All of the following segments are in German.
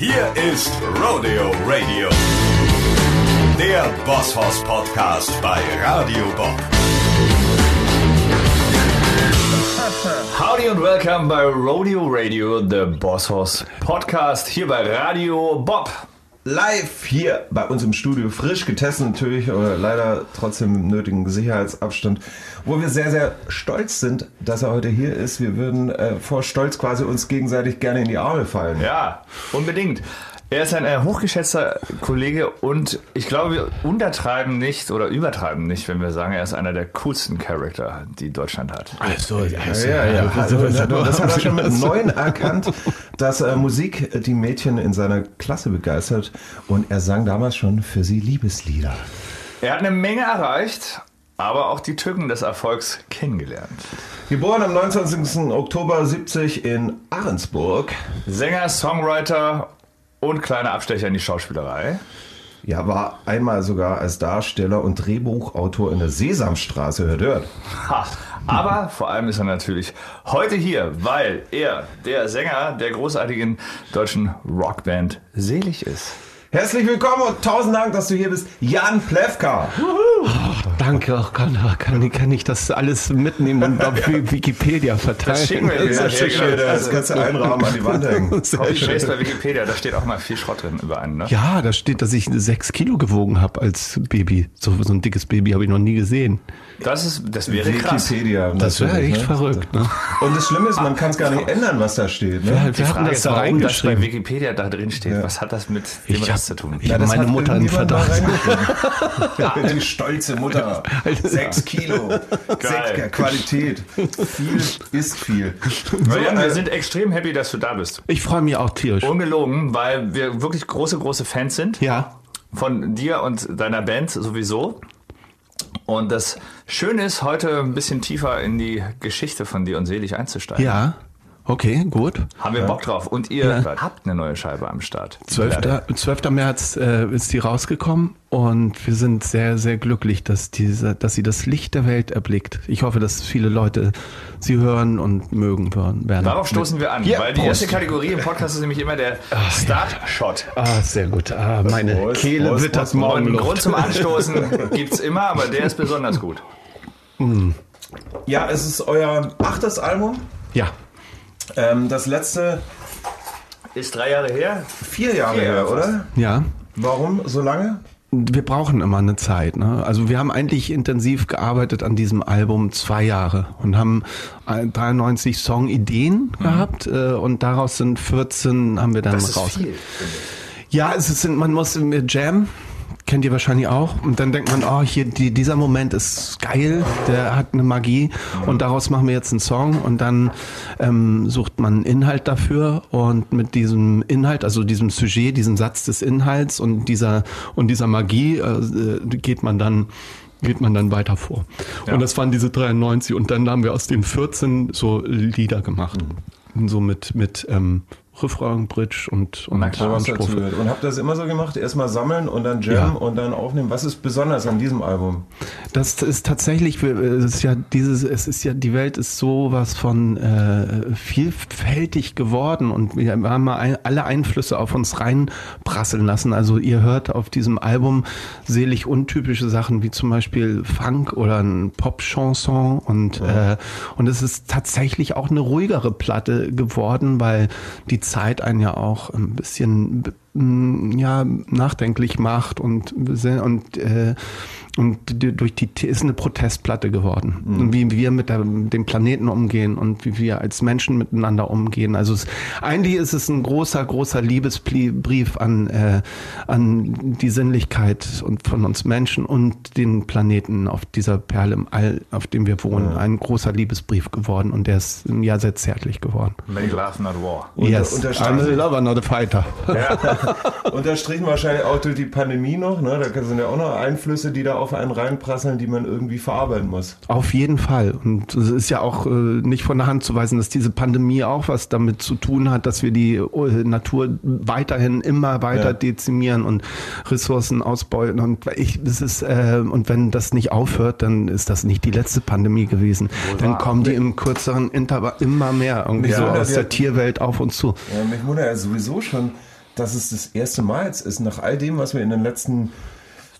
Hier ist Rodeo Radio, der Bosshaus Podcast bei Radio Bob. Howdy und welcome bei Rodeo Radio, the Boss Horse Podcast, hier bei Radio Bob. Live hier bei uns im Studio, frisch getestet natürlich, aber leider trotzdem nötigen Sicherheitsabstand, wo wir sehr, sehr stolz sind, dass er heute hier ist. Wir würden äh, vor Stolz quasi uns gegenseitig gerne in die Arme fallen. Ja, unbedingt. Er ist ein äh, hochgeschätzter Kollege und ich glaube, wir untertreiben nicht oder übertreiben nicht, wenn wir sagen, er ist einer der coolsten Charakter, die Deutschland hat. Also, Ja, ja, ja. Also, das hat er schon mit neun erkannt, dass äh, Musik die Mädchen in seiner Klasse begeistert und er sang damals schon für sie Liebeslieder. Er hat eine Menge erreicht, aber auch die Tücken des Erfolgs kennengelernt. Geboren am 29. Oktober 70 in Ahrensburg. Sänger, Songwriter und kleiner Abstecher in die Schauspielerei. Ja, war einmal sogar als Darsteller und Drehbuchautor in der Sesamstraße, hört, hört. Ha. Aber vor allem ist er natürlich heute hier, weil er der Sänger der großartigen deutschen Rockband Selig ist. Herzlich willkommen und tausend Dank, dass du hier bist, Jan Plewka. Danke, auch kann, kann, kann ich das alles mitnehmen und auf Wikipedia verteilen? Das schicken wir dir. Das, Ja, schick mir das kannst du einrahmen an die Wand hängen. Sehr Copy schön. Paste bei Wikipedia, da steht auch mal viel Schrott drin über einen, ne? Ja, da steht, dass ich sechs Kilo gewogen habe als Baby. So, so ein dickes Baby habe ich noch nie gesehen. Das ist, das wäre krass. Wikipedia. Das wäre echt ne? verrückt. Ne? Und das Schlimme ist, man kann es gar nicht ändern, was da steht. Ne? Wer, Die wer hat denn Frage das ist, da warum das bei reingeschrieben? Wikipedia da drin steht. Was hat das mit dem Ich Hab- zu tun? ich hab meine hat Mutter in Verdacht. reingeschrieben. Die stolze Mutter. Sechs Kilo. Sechs, Qualität. Viel ist viel. So, Jan, wir sind extrem happy, dass du da bist. Ich freue mich auch tierisch. Ungelogen, weil wir wirklich große, große Fans sind. Ja, von dir und deiner Band sowieso. Und das Schöne ist, heute ein bisschen tiefer in die Geschichte von dir und Selig einzusteigen. ja. Okay, gut. Haben wir Bock drauf. Und ihr Ja. habt eine neue Scheibe am Start. 12. 12. März äh, ist die rausgekommen und wir sind sehr, sehr glücklich, dass, diese, dass sie das Licht der Welt erblickt. Ich hoffe, dass viele Leute sie hören und mögen hören werden. Darauf stoßen wir an, Ja, weil die Prost. erste Kategorie im Podcast ist nämlich immer der Start-Shot. Ah, sehr gut. Ah, meine Prost, Kehle Prost, wittert morgen einen Grund zum Anstoßen gibt's immer, aber der ist besonders gut. Ja, es ist euer achtes Album. Ja, Ähm, das letzte Ist drei Jahre her. vier Jahre Vier her, Jahre fast. oder? ja. Warum so lange? Wir brauchen immer eine Zeit. Ne? Also wir haben eigentlich intensiv gearbeitet an diesem Album zwei Jahre und haben äh, 93 Songideen gehabt äh, und daraus sind 14 haben wir dann Mhm. Das ist raus. viel. finde ich. Ja, es ist, man muss mit Jam, kennt ihr wahrscheinlich auch. Und dann denkt man, oh, hier, die, dieser Moment ist geil, der hat eine Magie und daraus machen wir jetzt einen Song und dann ähm, sucht man einen Inhalt dafür und mit diesem Inhalt, also diesem Sujet, diesem Satz des Inhalts und dieser und dieser Magie äh, geht man dann geht man dann weiter vor. Ja. Und das waren diese 93 und dann haben wir aus den 14 so Lieder gemacht. So mit, mit ähm, Refrain, Bridge und, und Na klar. Und habt ihr das immer so gemacht? Erstmal sammeln und dann Jam Ja. und dann aufnehmen. Was ist besonders an diesem Album? Das ist tatsächlich, es ist ja dieses, es ist ja, die Welt ist sowas von äh, vielfältig geworden und wir haben mal ein, alle Einflüsse auf uns reinprasseln lassen. Also ihr hört auf diesem Album selig untypische Sachen wie zum Beispiel Funk oder ein Pop-Chanson und äh, und es ist tatsächlich auch eine ruhigere Platte geworden, weil die Zeit einen ja auch ein bisschen ja nachdenklich macht und und äh, und die- durch die ist eine Protestplatte geworden, Und wie wir mit der, dem Planeten umgehen und wie wir als Menschen miteinander umgehen. Also es, eigentlich ist es ein großer, großer Liebesbrief an äh, an die Sinnlichkeit und von uns Menschen und den Planeten auf dieser Perle im All, auf dem wir wohnen. Ein großer Liebesbrief geworden und der ist ja sehr zärtlich geworden. Make love, not war. yes, I'm a lover, not a fighter. Unterstrichen wahrscheinlich auch durch die Pandemie noch. Ne? Da sind ja auch noch Einflüsse, die da auf einen reinprasseln, die man irgendwie verarbeiten muss. Auf jeden Fall. Und es ist ja auch äh, nicht von der Hand zu weisen, dass diese Pandemie auch was damit zu tun hat, dass wir die äh, Natur weiterhin immer weiter Ja. dezimieren und Ressourcen ausbeuten. Und ich, das ist, äh, und wenn das nicht aufhört, dann ist das nicht die letzte Pandemie gewesen. dann kommen die im kürzeren Intervall immer mehr irgendwie Ja, so aus der Tierwelt auf uns zu. Ja, mich wundert ja sowieso schon, dass es das erste Mal jetzt ist, nach all dem, was wir in den letzten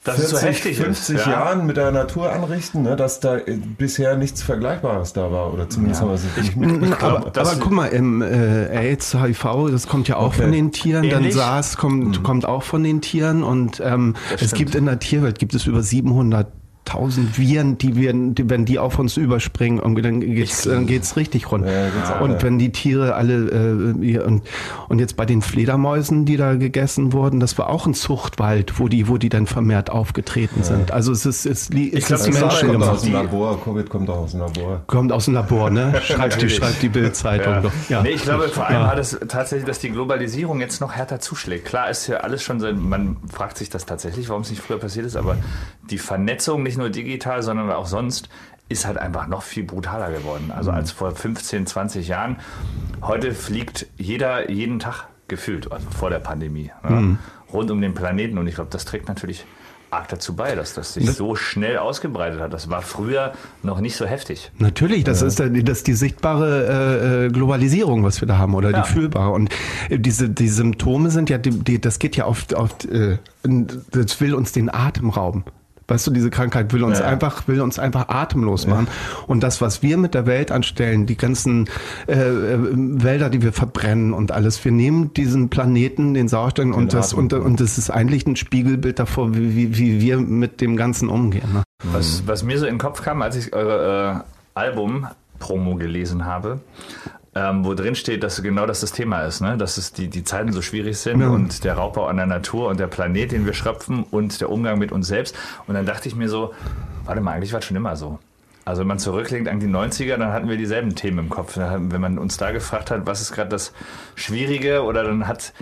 Dass es 40, so heftig ist, 50 ja. Jahren mit der Natur anrichten, ne, dass da äh, bisher nichts Vergleichbares da war. Oder zumindest haben wir es nicht mitbekommen. aber, aber guck mal, im, äh, AIDS, HIV, das kommt ja auch Okay. von den Tieren. Dann Ähnlich? SARS kommt, kommt auch von den Tieren. Und ähm, es stimmt. gibt in der Tierwelt gibt es über 700 tausend Viren, die werden, die, wenn die auf uns überspringen, dann geht's, dann geht's richtig rund. Ja, und wenn die Tiere alle äh, und, und jetzt bei den Fledermäusen, die da gegessen wurden, das war auch ein Zuchtwald, wo die, wo die dann vermehrt aufgetreten sind. Also es ist, es, li- es glaub, ist Das Menschen kommt gemacht. aus dem Labor, Covid kommt auch aus dem Labor. kommt aus dem Labor, ne? Schreibt die, schreibt die Bildzeitung Ja. Nee, ich glaube vor allem Ja. hat es tatsächlich, dass die Globalisierung jetzt noch härter zuschlägt. Klar ist ja alles schon, so- man fragt sich das tatsächlich, warum es nicht früher passiert ist, aber die Vernetzung, nicht nur digital, sondern auch sonst, ist halt einfach noch viel brutaler geworden. Mhm. Also als vor 15, 20 Jahren. Heute fliegt jeder jeden Tag gefühlt, also vor der Pandemie, ne? Mhm. rund um den Planeten. Und ich glaube, das trägt natürlich arg dazu bei, dass das sich so schnell ausgebreitet hat. Das war früher noch nicht so heftig. Natürlich, das ist äh, das ist die sichtbare äh, äh, Globalisierung, was wir da haben, oder Ja. die fühlbare. Und äh, diese die Symptome sind ja, die, die, das geht ja auf, auf äh, das will uns den Atem rauben. Weißt du, diese Krankheit will uns Ja. einfach, will uns einfach atemlos machen. Und das, was wir mit der Welt anstellen, die ganzen äh, äh, Wälder, die wir verbrennen und alles, wir nehmen diesen Planeten, den Sauerstoff und das, und, und das ist eigentlich ein Spiegelbild davor, wie, wie, wie wir mit dem Ganzen umgehen. Ne? Was, was mir so in den Kopf kam, als ich eure äh, Album-Promo gelesen habe, ähm, wo drin steht, dass genau das das Thema ist, ne? dass es die, die Zeiten so schwierig sind Ja. und der Raubbau an der Natur und der Planet, den wir schröpfen und der Umgang mit uns selbst. Und dann dachte ich mir so, warte mal, eigentlich war es schon immer so. Also wenn man zurücklegt an die 90er, dann hatten wir dieselben Themen im Kopf. Wenn man uns da gefragt hat, was ist gerade das Schwierige oder dann hat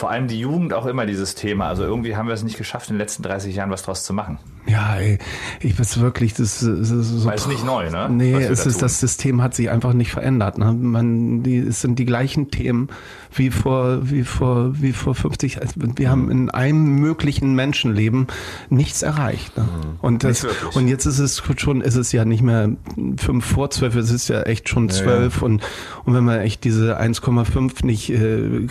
vor allem die Jugend auch immer dieses Thema. Also irgendwie haben wir es nicht geschafft, in den letzten 30 Jahren was draus zu machen. Ja, ey, ich weiß wirklich, das, ist- das ist so. Weil es nicht neu, ne? Nee, es da ist, tun. das System hat sich einfach nicht verändert. Ne? Man, die, es sind die gleichen Themen wie vor, wie vor, wie vor 50. Also wir haben in einem möglichen Menschenleben nichts erreicht. Ne? Und das, und jetzt ist es schon, ist es ja nicht mehr fünf vor zwölf, es ist ja echt schon zwölf und, und wenn man echt diese 1,5 nicht, äh,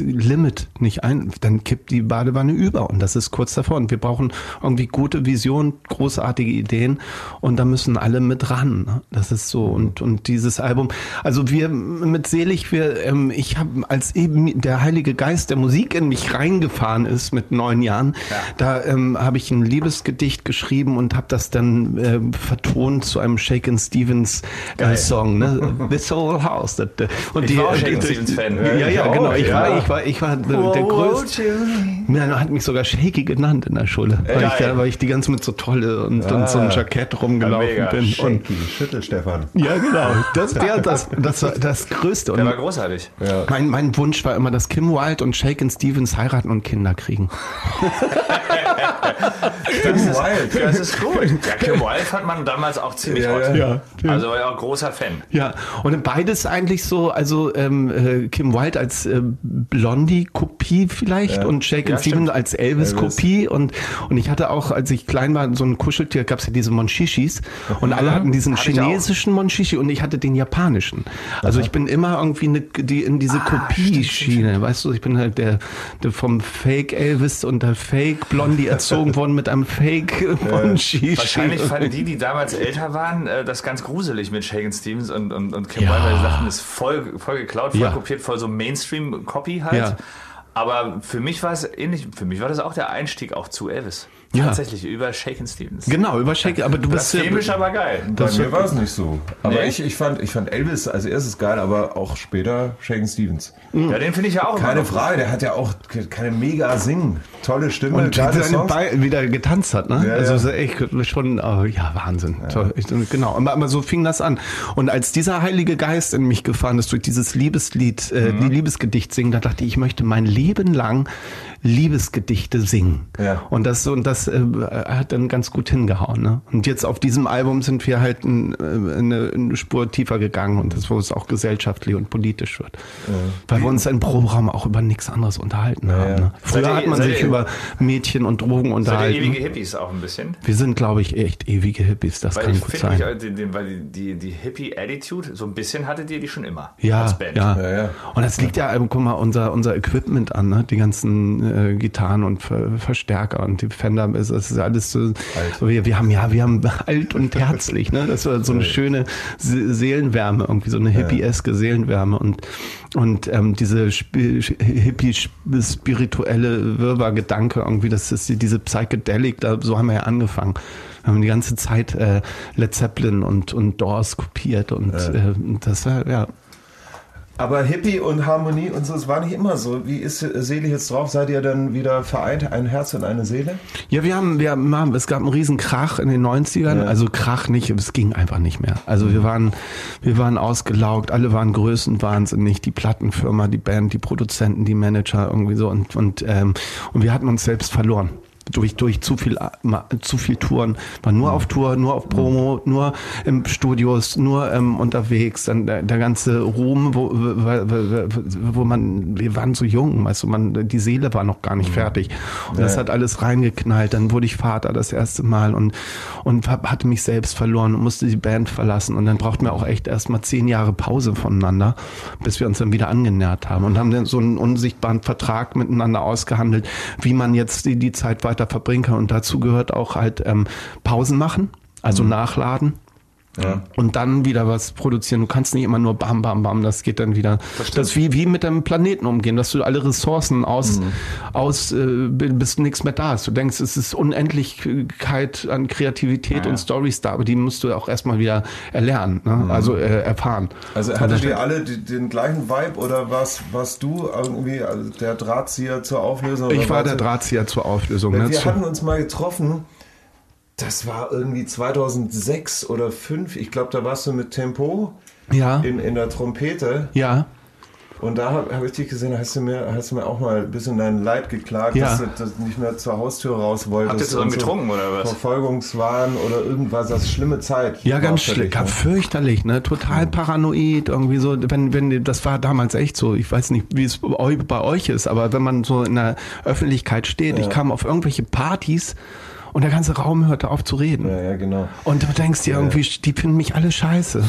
Limit nicht ein, dann kippt die Badewanne über und das ist kurz davor und wir brauchen irgendwie gute Visionen, großartige Ideen und da müssen alle mit ran. ne? Das ist so und, und dieses Album, also wir mit Selig, wir, ähm, ich habe als eben der Heilige Geist der Musik in mich reingefahren ist mit neun Jahren, da ähm, habe ich ein Liebesgedicht geschrieben und habe das dann ähm, vertont zu einem Shaken Stevens äh, Song, ne? This Whole House. Äh, und Ich war auch Shakin' die- Stevens Fan. Ja, ja, Ich auch, genau. Ich ja. war, ich war, ich war der, der größte. Man hat mich sogar Shaky genannt in der Schule, weil ich, Geil. da, weil ich die ganze mit so tolle und, und so ein Jackett rumgelaufen Mega. bin. Und, Shaky, Schüttel Stefan. ja, genau. Das wäre das, das, war das Größte. Der Und war großartig. mein, mein Wunsch war immer, dass Kim Wilde und Shaken Stevens heiraten und Kinder kriegen. Das ist wild. Das ist gut. Ja, Kim Wilde hat man damals auch ziemlich Ja, hot. ja. Also war ja auch großer Fan. Ja, und beides eigentlich so, also ähm, äh, Kim Wilde als äh, Blondie-Kopie vielleicht Ja. und Shaken Ja, Stevens stimmt. als Elvis-Kopie und und ich hatte auch, als ich klein war, so ein Kuscheltier, gab's ja diese Monshishis und alle hatten diesen Hatte ich auch. chinesischen Monchishi und ich hatte den japanischen. Also ich bin immer irgendwie ne, die, in diese Kopie-Schiene, weißt du, ich bin halt der, der vom Fake Elvis und der Fake Blondie erzogen worden mit einem Fake Monchishi. Wahrscheinlich fanden die, die damals älter waren, äh, das ganz gruselig mit Shaken Stevens und, und, und Kim Ja. Wilde, weil sie sagten, das ist voll, voll geklaut, voll Ja. kopiert, voll so Mainstream-Copy halt. Ja. Aber für mich war es ähnlich, für mich war das auch der Einstieg auch zu Elvis. Ja. Tatsächlich, über Shaken Stevens. Genau, über Shaken, aber du bist Blasphemisch, aber geil. Bei mir war es nicht so. Aber Nee? ich, ich, fand, ich fand Elvis als erstes geil, aber auch später Shaken Stevens. Ja, den finde ich ja auch Keine. Frage, der hat ja auch ke- keine mega Singen. Tolle Stimme, Und geile seine. Beine wieder getanzt hat, ne? Ja, also ja. echt schon, oh, ja, Wahnsinn. Toll. Ich, genau. Aber, aber so fing das an. Und als dieser Heilige Geist in mich gefahren ist durch dieses Liebeslied, äh, Mhm. die Liebesgedicht singen, da dachte ich, ich möchte mein Leben lang Liebesgedichte singen. Ja. Und das und das das äh, hat dann ganz gut hingehauen. Ne? Und jetzt auf diesem Album sind wir halt ein, äh, eine, eine Spur tiefer gegangen und das, wo es auch gesellschaftlich und politisch wird. Weil wir uns im Proberaum auch über nichts anderes unterhalten haben. Ne? Früher ihr- hat man sich ihr- über Mädchen und Drogen Seid ihr unterhalten. ewige Hippies auch ein bisschen? wir sind, glaube ich, echt ewige Hippies. Das Weil kann ich gut sein. mich, äh, die, die, weil die, die, die Hippie-Attitude, so ein bisschen hattet ihr die schon immer. Ja, Als Band. ja. Ja, ja. Und das liegt ja, guck mal, unser, unser Equipment an, ne? die ganzen äh, Gitarren und Ver Verstärker und die Fender, es es ist alles so, wir, wir haben ja, wir haben alt und herzlich, ne? Das war so eine schöne Se Seelenwärme, irgendwie so eine hippieske Seelenwärme und, und ähm, diese Sp hippie-spirituelle Wirrwarr-Gedanke irgendwie, das ist die- diese Psychedelic, da, so haben wir ja angefangen. Wir haben die ganze Zeit äh, Led Zeppelin und, und Doors kopiert und äh, das war, ja, Aber Hippie und Harmonie und so, es war nicht immer so. Wie ist Seele jetzt drauf? Seid ihr dann wieder vereint, ein Herz und eine Seele? Ja, wir haben, wir haben, es gab einen riesen Krach in den 90ern, Ja. also Krach nicht, es ging einfach nicht mehr. Also wir waren, wir waren ausgelaugt, alle waren größenwahnsinnig, die Plattenfirma, die Band, die Produzenten, die Manager irgendwie so und, und, ähm, und wir hatten uns selbst verloren. Durch, durch zu viel, zu viel Touren, war nur auf Tour, nur auf Promo, nur im Studios, nur ähm, unterwegs, dann der, der ganze Ruhm, wo, wo, wo, man, wir waren so jung, weißt du, man, die Seele war noch gar nicht fertig. Und das hat alles reingeknallt. Dann wurde ich Vater das erste Mal und, und hab- hatte mich selbst verloren und musste die Band verlassen. Und dann brauchten wir auch echt erst mal zehn Jahre Pause voneinander, bis wir uns dann wieder angenähert haben und haben dann so einen unsichtbaren Vertrag miteinander ausgehandelt, wie man jetzt die, die Zeit weiter verbringen kann. Und dazu gehört auch halt ähm, Pausen machen, also nachladen. Und dann wieder was produzieren. Du kannst nicht immer nur bam, bam, bam, das geht dann wieder. Das ist wie, wie mit dem Planeten umgehen, dass du alle Ressourcen aus, aus äh, bis nichts mehr da ist. Du denkst, es ist Unendlichkeit an Kreativität und Stories da, aber die musst du auch erstmal wieder erlernen, ne? also äh, erfahren. Also hattet ihr alle die, den gleichen Vibe oder was, warst du irgendwie also der Drahtzieher zur Auflösung? Ich war warst der Drahtzieher zur Auflösung. Ne? wir Zu- hatten uns mal getroffen, das war irgendwie 2006 oder 2005. Ich glaube, da warst du mit Tempo Ja, in, in der Trompete. ja. Und da habe hab ich dich gesehen, hast du, mir, hast du mir auch mal ein bisschen dein Leid geklagt, Ja. dass du dass du nicht mehr zur Haustür raus wolltest. Habt ihr zusammen so getrunken oder was? Verfolgungswahn oder irgendwas, das ist schlimme Zeit. Ja, ganz schlimm, ne? fürchterlich, ne? Total paranoid, irgendwie so, wenn, wenn, das war damals echt so, ich weiß nicht, wie es bei eu- bei euch ist, aber wenn man so in der Öffentlichkeit steht, ich kam auf irgendwelche Partys und der ganze Raum hörte auf zu reden. Ja, ja, genau. Und du denkst dir irgendwie, die finden mich alle scheiße.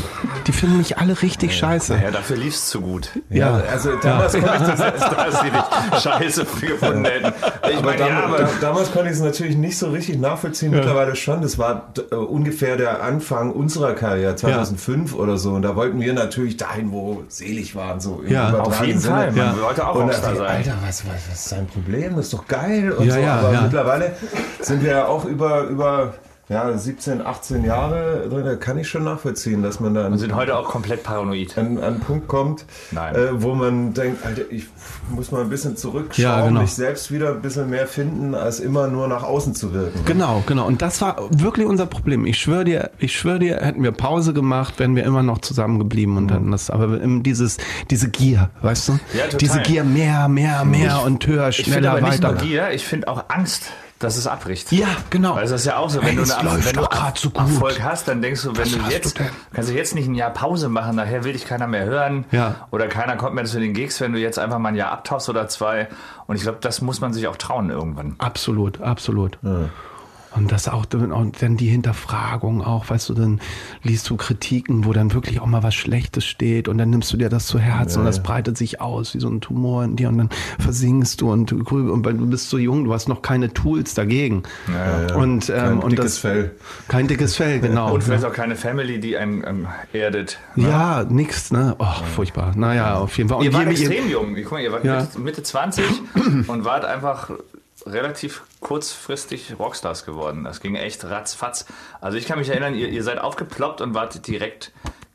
Die finden mich alle richtig scheiße. Ja, dafür lief's zu gut. Ja. Also damals konnte ich das dass sie dich scheiße gefunden hätten. Ich Aber, meine, ja, damals, aber da, damals konnte ich es natürlich nicht so richtig nachvollziehen, mittlerweile schon. Das war äh, ungefähr der Anfang unserer Karriere, 2005 oder so. Und da wollten wir natürlich dahin, wo selig waren, so im Ja, auf jeden Sinne. Fall. Man Ja. wollte auch Und da Rockstar sein. Alter, was, was, was ist dein Problem? Das ist doch geil und Ja, so. ja, Aber ja. mittlerweile sind wir ja auch über, über ja, 17, 18 Jahre drin. Da kann ich schon nachvollziehen, dass man da Wir sind heute auch komplett paranoid. an, an einen Punkt kommt, Nein. äh, wo man denkt, Alter, ich muss mal ein bisschen zurückschauen, Ja, genau. mich selbst wieder ein bisschen mehr finden, als immer nur nach außen zu wirken. Genau, genau. Und das war wirklich unser Problem. Ich schwöre dir, ich schwöre dir, hätten wir Pause gemacht, wären wir immer noch zusammengeblieben und dann das, aber dieses, diese Gier, weißt du? Ja, total. Diese Gier, mehr, mehr, mehr und höher, Ich finde schneller, aber nicht weiter. nur Gier, ich finde auch Angst, dass es abbricht. Ja, genau. Weil das ist ja auch so, wenn Hey, du, es eine, läuft wenn du grad so gut. Erfolg hast, dann denkst du, wenn Was du jetzt, du kannst du jetzt nicht ein Jahr Pause machen, nachher will dich keiner mehr hören. Ja. Oder keiner kommt mehr zu den Gigs, wenn du jetzt einfach mal ein Jahr abtauchst oder zwei. Und ich glaube, das muss man sich auch trauen irgendwann. Absolut, absolut. Und das auch, dann- und dann die Hinterfragung auch, weißt du, dann liest du Kritiken, wo dann wirklich auch mal was Schlechtes steht und dann nimmst du dir das zu Herzen und das breitet sich aus wie so ein Tumor in dir und dann versinkst du und, und weil du bist so jung, du hast noch keine Tools dagegen. Und, ähm, Kein und dickes das, Fell. Kein dickes Fell, genau. Und vielleicht auch keine Family, die einen ähm, erdet. ne? ja, nix, ne? Oh, furchtbar. Naja, auf jeden Fall. Und Ihr wart extrem jung. Guck mal, ihr wart Ja. Mitte, Mitte 20 und wart einfach relativ kurzfristig Rockstars geworden. Das ging echt ratzfatz. Also ich kann mich erinnern, ihr, ihr seid aufgeploppt und wart direkt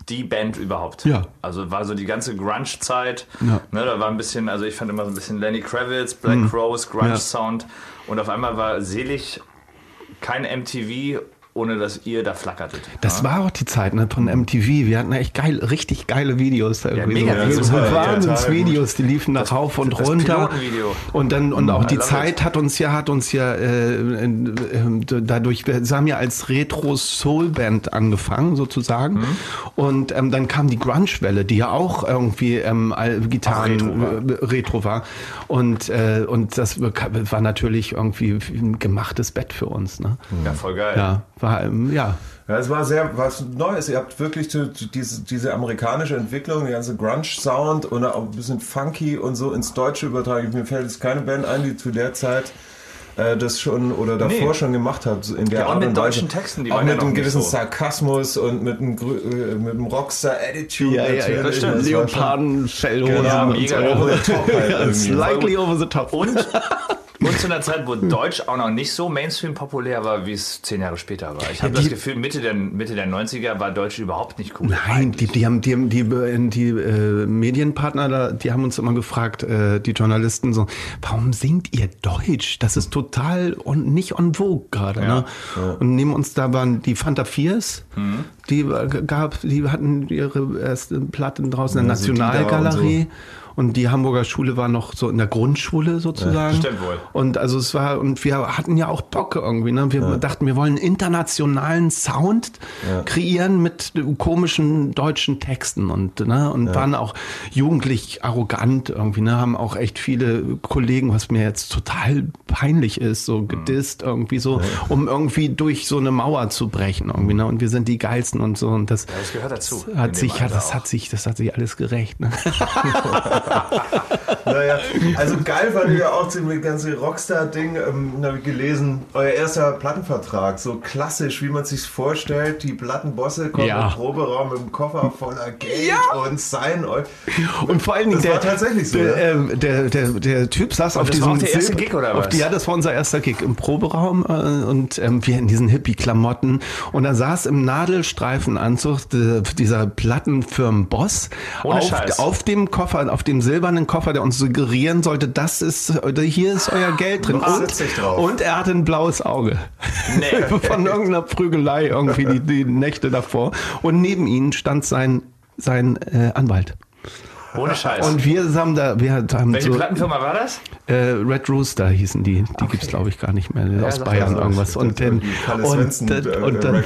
die Band überhaupt. Ja. Also war so die ganze Grunge-Zeit. Ja. Ne, da war ein bisschen, also ich fand immer so ein bisschen Lenny Kravitz, Black Rose, Mhm. Ja. Grunge-Sound. Und auf einmal war selig kein MTV ohne dass ihr da flackertet. Das ja? war auch die Zeit ne, von MTV. Wir hatten echt geil, richtig geile Videos. Da irgendwie mega so, Videos, so ja, Wahnsinnsvideos, die liefen da rauf und das runter. Und dann und auch die Zeit hat uns ja hat uns ja äh, äh, äh, dadurch wir haben ja als Retro Soul Band angefangen sozusagen Mhm. und ähm, dann kam die Grunge Welle, die ja auch irgendwie ähm, Gitarren retro äh, retro war und äh, und das war natürlich irgendwie ein gemachtes Bett für uns. Ne? Ja, voll geil. Ja, war ähm, ja. Ja, es war sehr was Neues. Ihr habt wirklich diese, diese amerikanische Entwicklung, die ganze Grunge-Sound und auch ein bisschen funky und so ins Deutsche übertragen. Mir fällt jetzt keine Band ein, die zu der Zeit äh, das schon oder davor Nee. schon gemacht hat. In der Ja, auch Art mit und Weise. deutschen Texten, die auch ja mit einem gewissen so. Sarkasmus und mit einem, äh, mit einem Rockstar-Attitude. Ja, ja, ja, natürlich. das stimmt. war schon- Leopardenfellhosen Genau, und mega so. over the top halt. Slightly over the top. Und, und zu einer Zeit, wo Deutsch auch noch nicht so Mainstream populär war, wie es zehn Jahre später war. Ich habe das Gefühl, Mitte der, Mitte der 90er war Deutsch überhaupt nicht cool. Nein, die, die haben die, die, die äh, Medienpartner, da, die haben uns immer gefragt, äh, die Journalisten so, warum singt ihr Deutsch? Das ist total on, nicht on vogue gerade. Ne? Und neben uns da waren die Fanta Fiers, die äh, gab, die hatten ihre erste Platte draußen in der Ja, Nationalgalerie. Und die Hamburger Schule war noch so in der Grundschule sozusagen. stimmt wohl. Und also es war, und wir hatten ja auch Bock irgendwie, ne? Wir dachten, wir wollen einen internationalen Sound kreieren mit komischen deutschen Texten und, ne? Und waren auch jugendlich arrogant irgendwie, ne? Haben auch echt viele Kollegen, was mir jetzt total peinlich ist, so gedisst irgendwie so, um irgendwie durch so eine Mauer zu brechen irgendwie, ne? Und wir sind die geilsten und so und das, das gehört dazu. hat sich, ja, das auch. hat sich, das hat sich alles gerecht, ne? Naja, also geil fand ich ja auch das ganze Rockstar-Ding, ähm, habe ich gelesen, euer erster Plattenvertrag, so klassisch, wie man sich vorstellt, die Plattenbosse kommen Ja. im Proberaum mit einem Koffer voller Geld und sein euch. Und vor allen Dingen Das der, war tatsächlich so, der, ja? ähm, der, der, der Typ saß auf das diesem war auch der erste Silber- Gig, oder auf was? Die, ja, das war unser erster Gig im Proberaum äh, und ähm, wir in diesen Hippie-Klamotten und da saß im Nadelstreifenanzug de, dieser Plattenfirmenboss Ohne auf, auf dem Koffer, auf dem silbernen Koffer, der uns suggerieren sollte, das ist, hier ist euer Geld drin. Und, und er hatte ein blaues Auge. Nee. Von irgendeiner Prügelei irgendwie die, die Nächte davor. Und neben ihnen stand sein, sein äh, Anwalt. Ohne Scheiß. Und wir haben da, wir haben Welche so, Plattenfirma war das? äh, Red Rooster hießen die. Die gibt's glaube ich gar nicht mehr aus sag Bayern mal. irgendwas. Und dann, und, Svensson, dann- äh, und dann,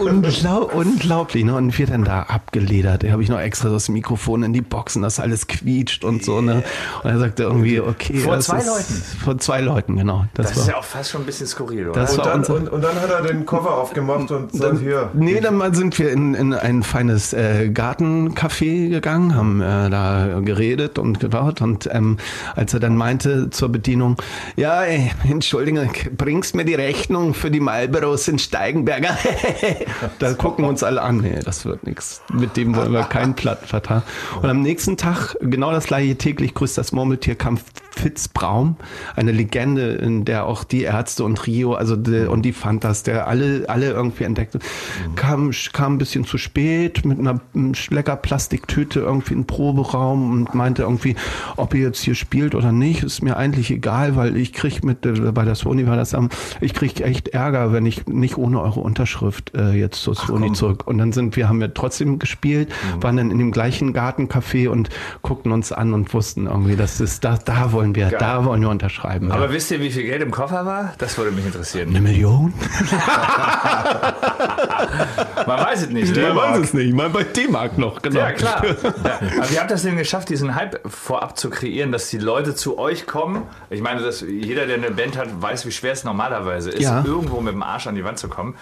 unglau, unglaublich, ne? Und wir dann da abgeledert. Da habe ich noch extra das Mikrofon in die Boxen, das alles quietscht und so, ne? Und er sagte irgendwie, okay. Vor das zwei ist, Leuten? Vor zwei Leuten, genau. Das, Das war, ist ja auch fast schon ein bisschen skurril, oder? Das Und war dann, unser- und, und dann hat er den Koffer aufgemacht und sagt, hier. Nee, dann mal sind wir in, in ein feines äh, Gartencafé gegangen, haben äh, da geredet und gebaut und ähm, als er dann meinte zur Bedienung, ja, ey, Entschuldigung, bringst mir die Rechnung für die Marlboros in Steigenberger? da gucken uns alle an, nee, das wird nichts. Mit dem wollen wir keinen Plattenvertrag. Und am nächsten Tag, genau das gleiche täglich grüßt das Murmeltier, kam Fitz Braum, eine Legende, in der auch die Ärzte und Rio, also die, und die Fantas, der alle, alle irgendwie entdeckt, kam, kam ein bisschen zu spät mit einer lecker Plastiktüte irgendwie den Proberaum und meinte irgendwie, ob ihr jetzt hier spielt oder nicht, ist mir eigentlich egal, weil ich krieg mit, äh, bei der Sony war das am, ich krieg echt Ärger, wenn ich nicht ohne eure Unterschrift äh, jetzt zur Sony zurück. Und dann sind wir, haben wir trotzdem gespielt, waren dann in dem gleichen Gartencafé und guckten uns an und wussten irgendwie, das ist, da, da wollen wir, da wollen wir unterschreiben. ja. Aber wisst ihr, wie viel Geld im Koffer war? Das würde mich interessieren. Eine Million? Man weiß es nicht. ne? es nicht. Mal bei D-Mark noch, genau. Ja, klar. Ja. Aber wie habt ihr es denn geschafft, diesen Hype vorab zu kreieren, dass die Leute zu euch kommen? Ich meine, dass jeder, der eine Band hat, weiß, wie schwer es normalerweise ist, Ja. irgendwo mit dem Arsch an die Wand zu kommen.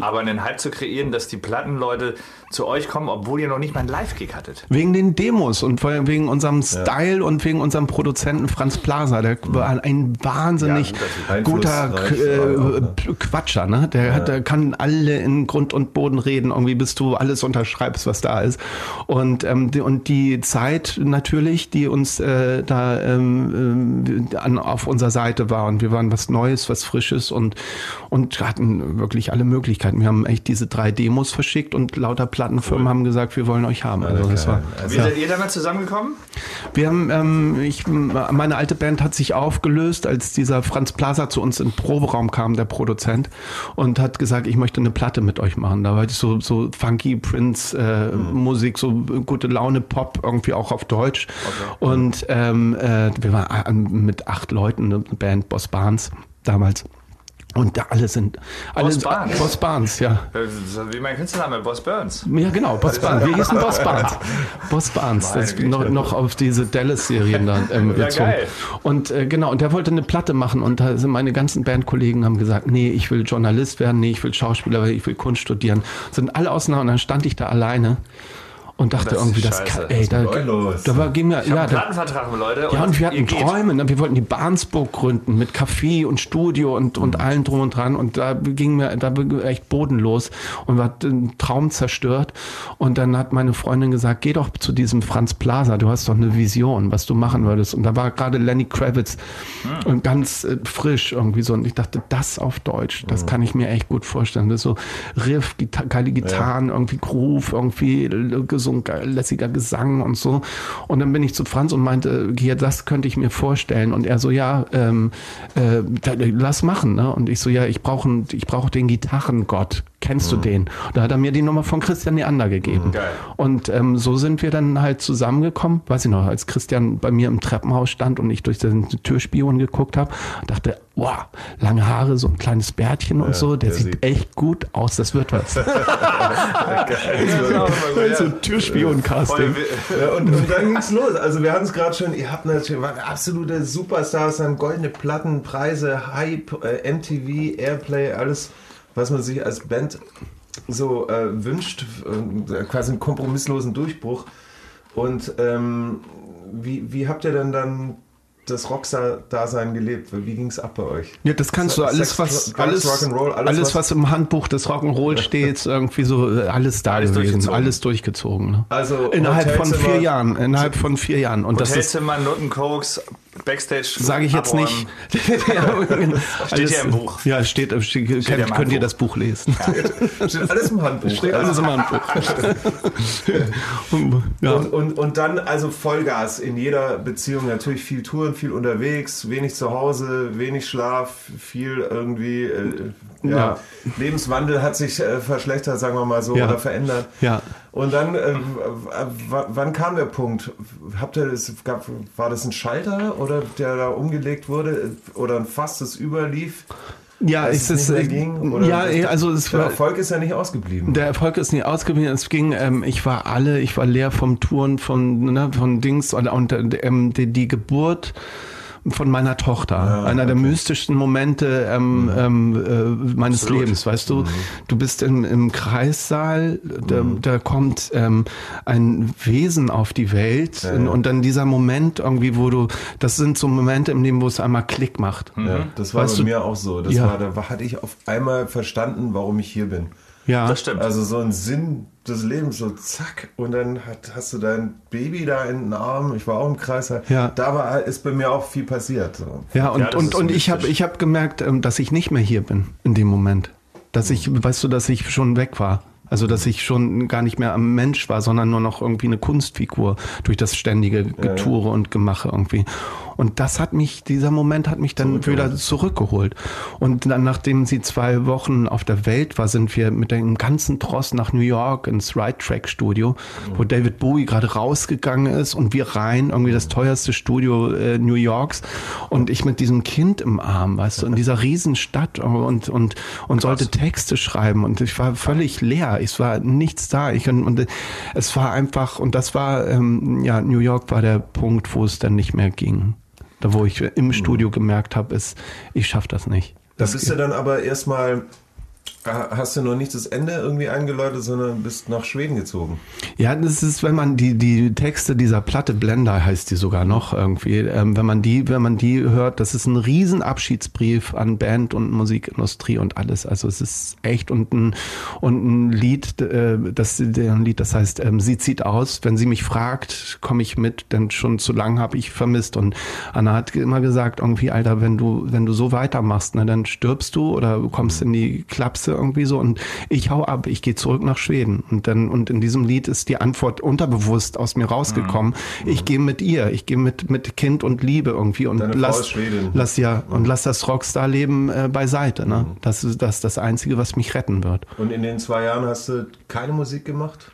Aber einen Hype zu kreieren, dass die Plattenleute zu euch kommen, obwohl ihr noch nicht mal einen Live-Gig hattet. Wegen den Demos und vor allem wegen unserem Style und wegen unserem Produzenten Franz Plaza. Der war ein wahnsinnig Ja, guter äh, ja. P- Quatscher. Ne? Der, hat, der kann alle in Grund und Boden reden, irgendwie bis du alles unterschreibst, was da ist. Und, ähm, die, und die die Zeit natürlich, die uns äh, da ähm, äh, an, auf unserer Seite war. Und wir waren was Neues, was Frisches und, und hatten wirklich alle Möglichkeiten. Wir haben echt diese drei Demos verschickt und lauter Plattenfirmen cool. haben gesagt, wir wollen euch haben. Also das war, Wie ja. seid ihr damals zusammengekommen? Wir haben, ähm, ich, meine alte Band hat sich aufgelöst, als dieser Franz Plaza zu uns in den Proberaum kam, der Produzent, und hat gesagt, ich möchte eine Platte mit euch machen. Da war ich so, so funky Prince äh, mhm. Musik, so gute Laune Pop, irgendwie auch auf Deutsch. Okay. Und ähm, äh, wir waren mit acht Leuten, eine Band Boss Barnes damals. Und da alle sind. Alle, Boss Barnes. Boss Barnes, ja. Wie mein Künstlername, Boss Burns. Ja, genau, Boss Barnes. Wir hießen Boss Barnes. Boss Barnes. Das ist noch, noch auf diese Dallas-Serien da ähm, ja. Geil. Und äh, genau, und der wollte eine Platte machen und da sind meine ganzen Bandkollegen haben gesagt, nee, ich will Journalist werden, nee, ich will Schauspieler werden, ich will Kunst studieren. Sind alle auseinander und dann stand ich da alleine und dachte das irgendwie, das kann, ey, da, da war, ging mir, ich ja, da, Leute. Ja, und, und wir hatten Träume, ne? wir wollten die Barnsburg gründen mit Café und Studio und, und mhm. allem drum und dran und da ging mir, da war echt bodenlos und war ein Traum zerstört und dann hat meine Freundin gesagt, geh doch zu diesem Franz Plaza, du hast doch eine Vision, was du machen würdest und da war gerade Lenny Kravitz mhm. und ganz äh, frisch irgendwie so und ich dachte, das auf Deutsch, das mhm. kann ich mir echt gut vorstellen, das ist so Riff, Gita geile Gitarren, ja. irgendwie Groove, irgendwie so so ein lässiger Gesang und so. Und dann bin ich zu Franz und meinte, hier, das könnte ich mir vorstellen. Und er so, ja, ähm, äh, lass machen. Ne? Und ich so, ja, ich brauche ich brauch den Gitarrengott kennst mhm. du den? Da hat er mir die Nummer von Christian Neander gegeben. Geil. Und ähm, so sind wir dann halt zusammengekommen. Weiß ich noch, als Christian bei mir im Treppenhaus stand und ich durch den Türspion geguckt habe, dachte, wow, lange Haare, so ein kleines Bärtchen ja, und so, der, der sieht, sieht, echt gut aus, das wird was. Geil. so ein Türspion-Casting. Ja, und, und dann ging's los. Also wir hatten es gerade schon, ihr habt natürlich absolute Superstars, dann goldene Platten, Preise, Hype, äh, MTV, Airplay, alles was man sich als Band so äh, wünscht, äh, quasi einen kompromisslosen Durchbruch. Und ähm, wie, wie habt ihr denn dann das Rockstar-Dasein gelebt? Wie ging es ab bei euch? Ja, das kannst du alles, Sex, was Drugs, alles, alles, alles, was, was, im Handbuch des Rock'n'Roll steht, irgendwie so äh, alles da alles gewesen, durchgezogen. alles durchgezogen. Ne? Also innerhalb von vier Jahren, innerhalb von vier Jahren. Und Hotelzimmer, das ist Nuttenkokes, Backstage. Sage ich jetzt nicht. steht ja im Buch. Ja, steht, steht, steht könnt, könnt ihr das Buch lesen. Ja. steht alles im Handbuch. Steht alles im Handbuch. ja. und, und, und dann also Vollgas in jeder Beziehung. Natürlich viel Touren, viel unterwegs, wenig zu Hause, wenig Schlaf, viel irgendwie. Äh, ja, ja, Lebenswandel hat sich äh, verschlechtert, sagen wir mal so, ja. oder verändert. Ja. Und dann, äh, wann kam der Punkt? Habt ihr das, gab, war das ein Schalter oder der da umgelegt wurde oder ein Fass, das überlief? Ja, es ist äh, ging, ja, also es der war, Erfolg ist ja nicht ausgeblieben. Der Erfolg ist nicht ausgeblieben. Es ging, ähm, ich war alle, ich war leer vom Touren, von ne, von Dings und, und ähm, die, die Geburt von meiner Tochter. Ja, Einer okay. der mystischsten Momente ähm, mhm. ähm, äh, meines Absolut. Lebens, weißt du? Mhm. Du bist im, im Kreissaal, da, mhm. da kommt ähm, ein Wesen auf die Welt ja, ja. und dann dieser Moment irgendwie, wo du, das sind so Momente im Leben, wo es einmal Klick macht. Ja, das war weißt bei du? mir auch so. Das war, da hatte ich auf einmal verstanden, warum ich hier bin. Ja, das stimmt. Also so ein Sinn des Lebens, so zack, und dann hat, hast du dein Baby da in den Arm. Ich war auch im Kreis. Ja. Da war, ist bei mir auch viel passiert. So. Ja, und, ja, und, und ich habe ich hab gemerkt, ähm, dass ich nicht mehr hier bin in dem Moment. Dass ich, weißt du, dass ich schon weg war. Also, dass ich schon gar nicht mehr am Mensch war, sondern nur noch irgendwie eine Kunstfigur durch das ständige Getoure ja. und Gemache irgendwie. Und das hat mich, dieser Moment hat mich dann wieder zurückgeholt. Und dann, nachdem sie zwei Wochen auf der Welt war, sind wir mit dem ganzen Tross nach New York ins Right Track Studio, wo David Bowie gerade rausgegangen ist und wir rein, irgendwie das teuerste Studio äh, New Yorks. Und ich mit diesem Kind im Arm, weißt du, in dieser Riesenstadt und, und, und sollte Texte schreiben. Und ich war völlig leer. Es war nichts da. Ich, und, und es war einfach, und das war, ähm, ja, New York war der Punkt, wo es dann nicht mehr ging. Da wo ich im Studio gemerkt habe, ist, ich schaffe das nicht. Das ist ja dann aber erstmal Hast du noch nicht das Ende irgendwie eingeläutet, sondern bist nach Schweden gezogen? Ja, das ist, wenn man die, die Texte dieser Platte, Blender heißt die sogar noch irgendwie, ähm, wenn man die, wenn man die hört, das ist ein riesen Abschiedsbrief an Band und Musikindustrie und alles. Also es ist echt und ein, und ein Lied, äh, das, ein Lied, das heißt, ähm, sie zieht aus, wenn sie mich fragt, komme ich mit, denn schon zu lang habe ich vermisst. Und Anna hat immer gesagt, irgendwie, Alter, wenn du, wenn du so weitermachst, ne, dann stirbst du oder kommst in die Klapse irgendwie so und ich hau ab, ich gehe zurück nach Schweden. Und dann, und in diesem Lied ist die Antwort unterbewusst aus mir rausgekommen. Ich gehe mit ihr, ich gehe mit, mit Kind und Liebe irgendwie und Deine lass, lass ja, und lass das Rockstar-Leben äh, beiseite. Ne? Das ist das, ist das Einzige, was mich retten wird. Und in den zwei Jahren hast du keine Musik gemacht?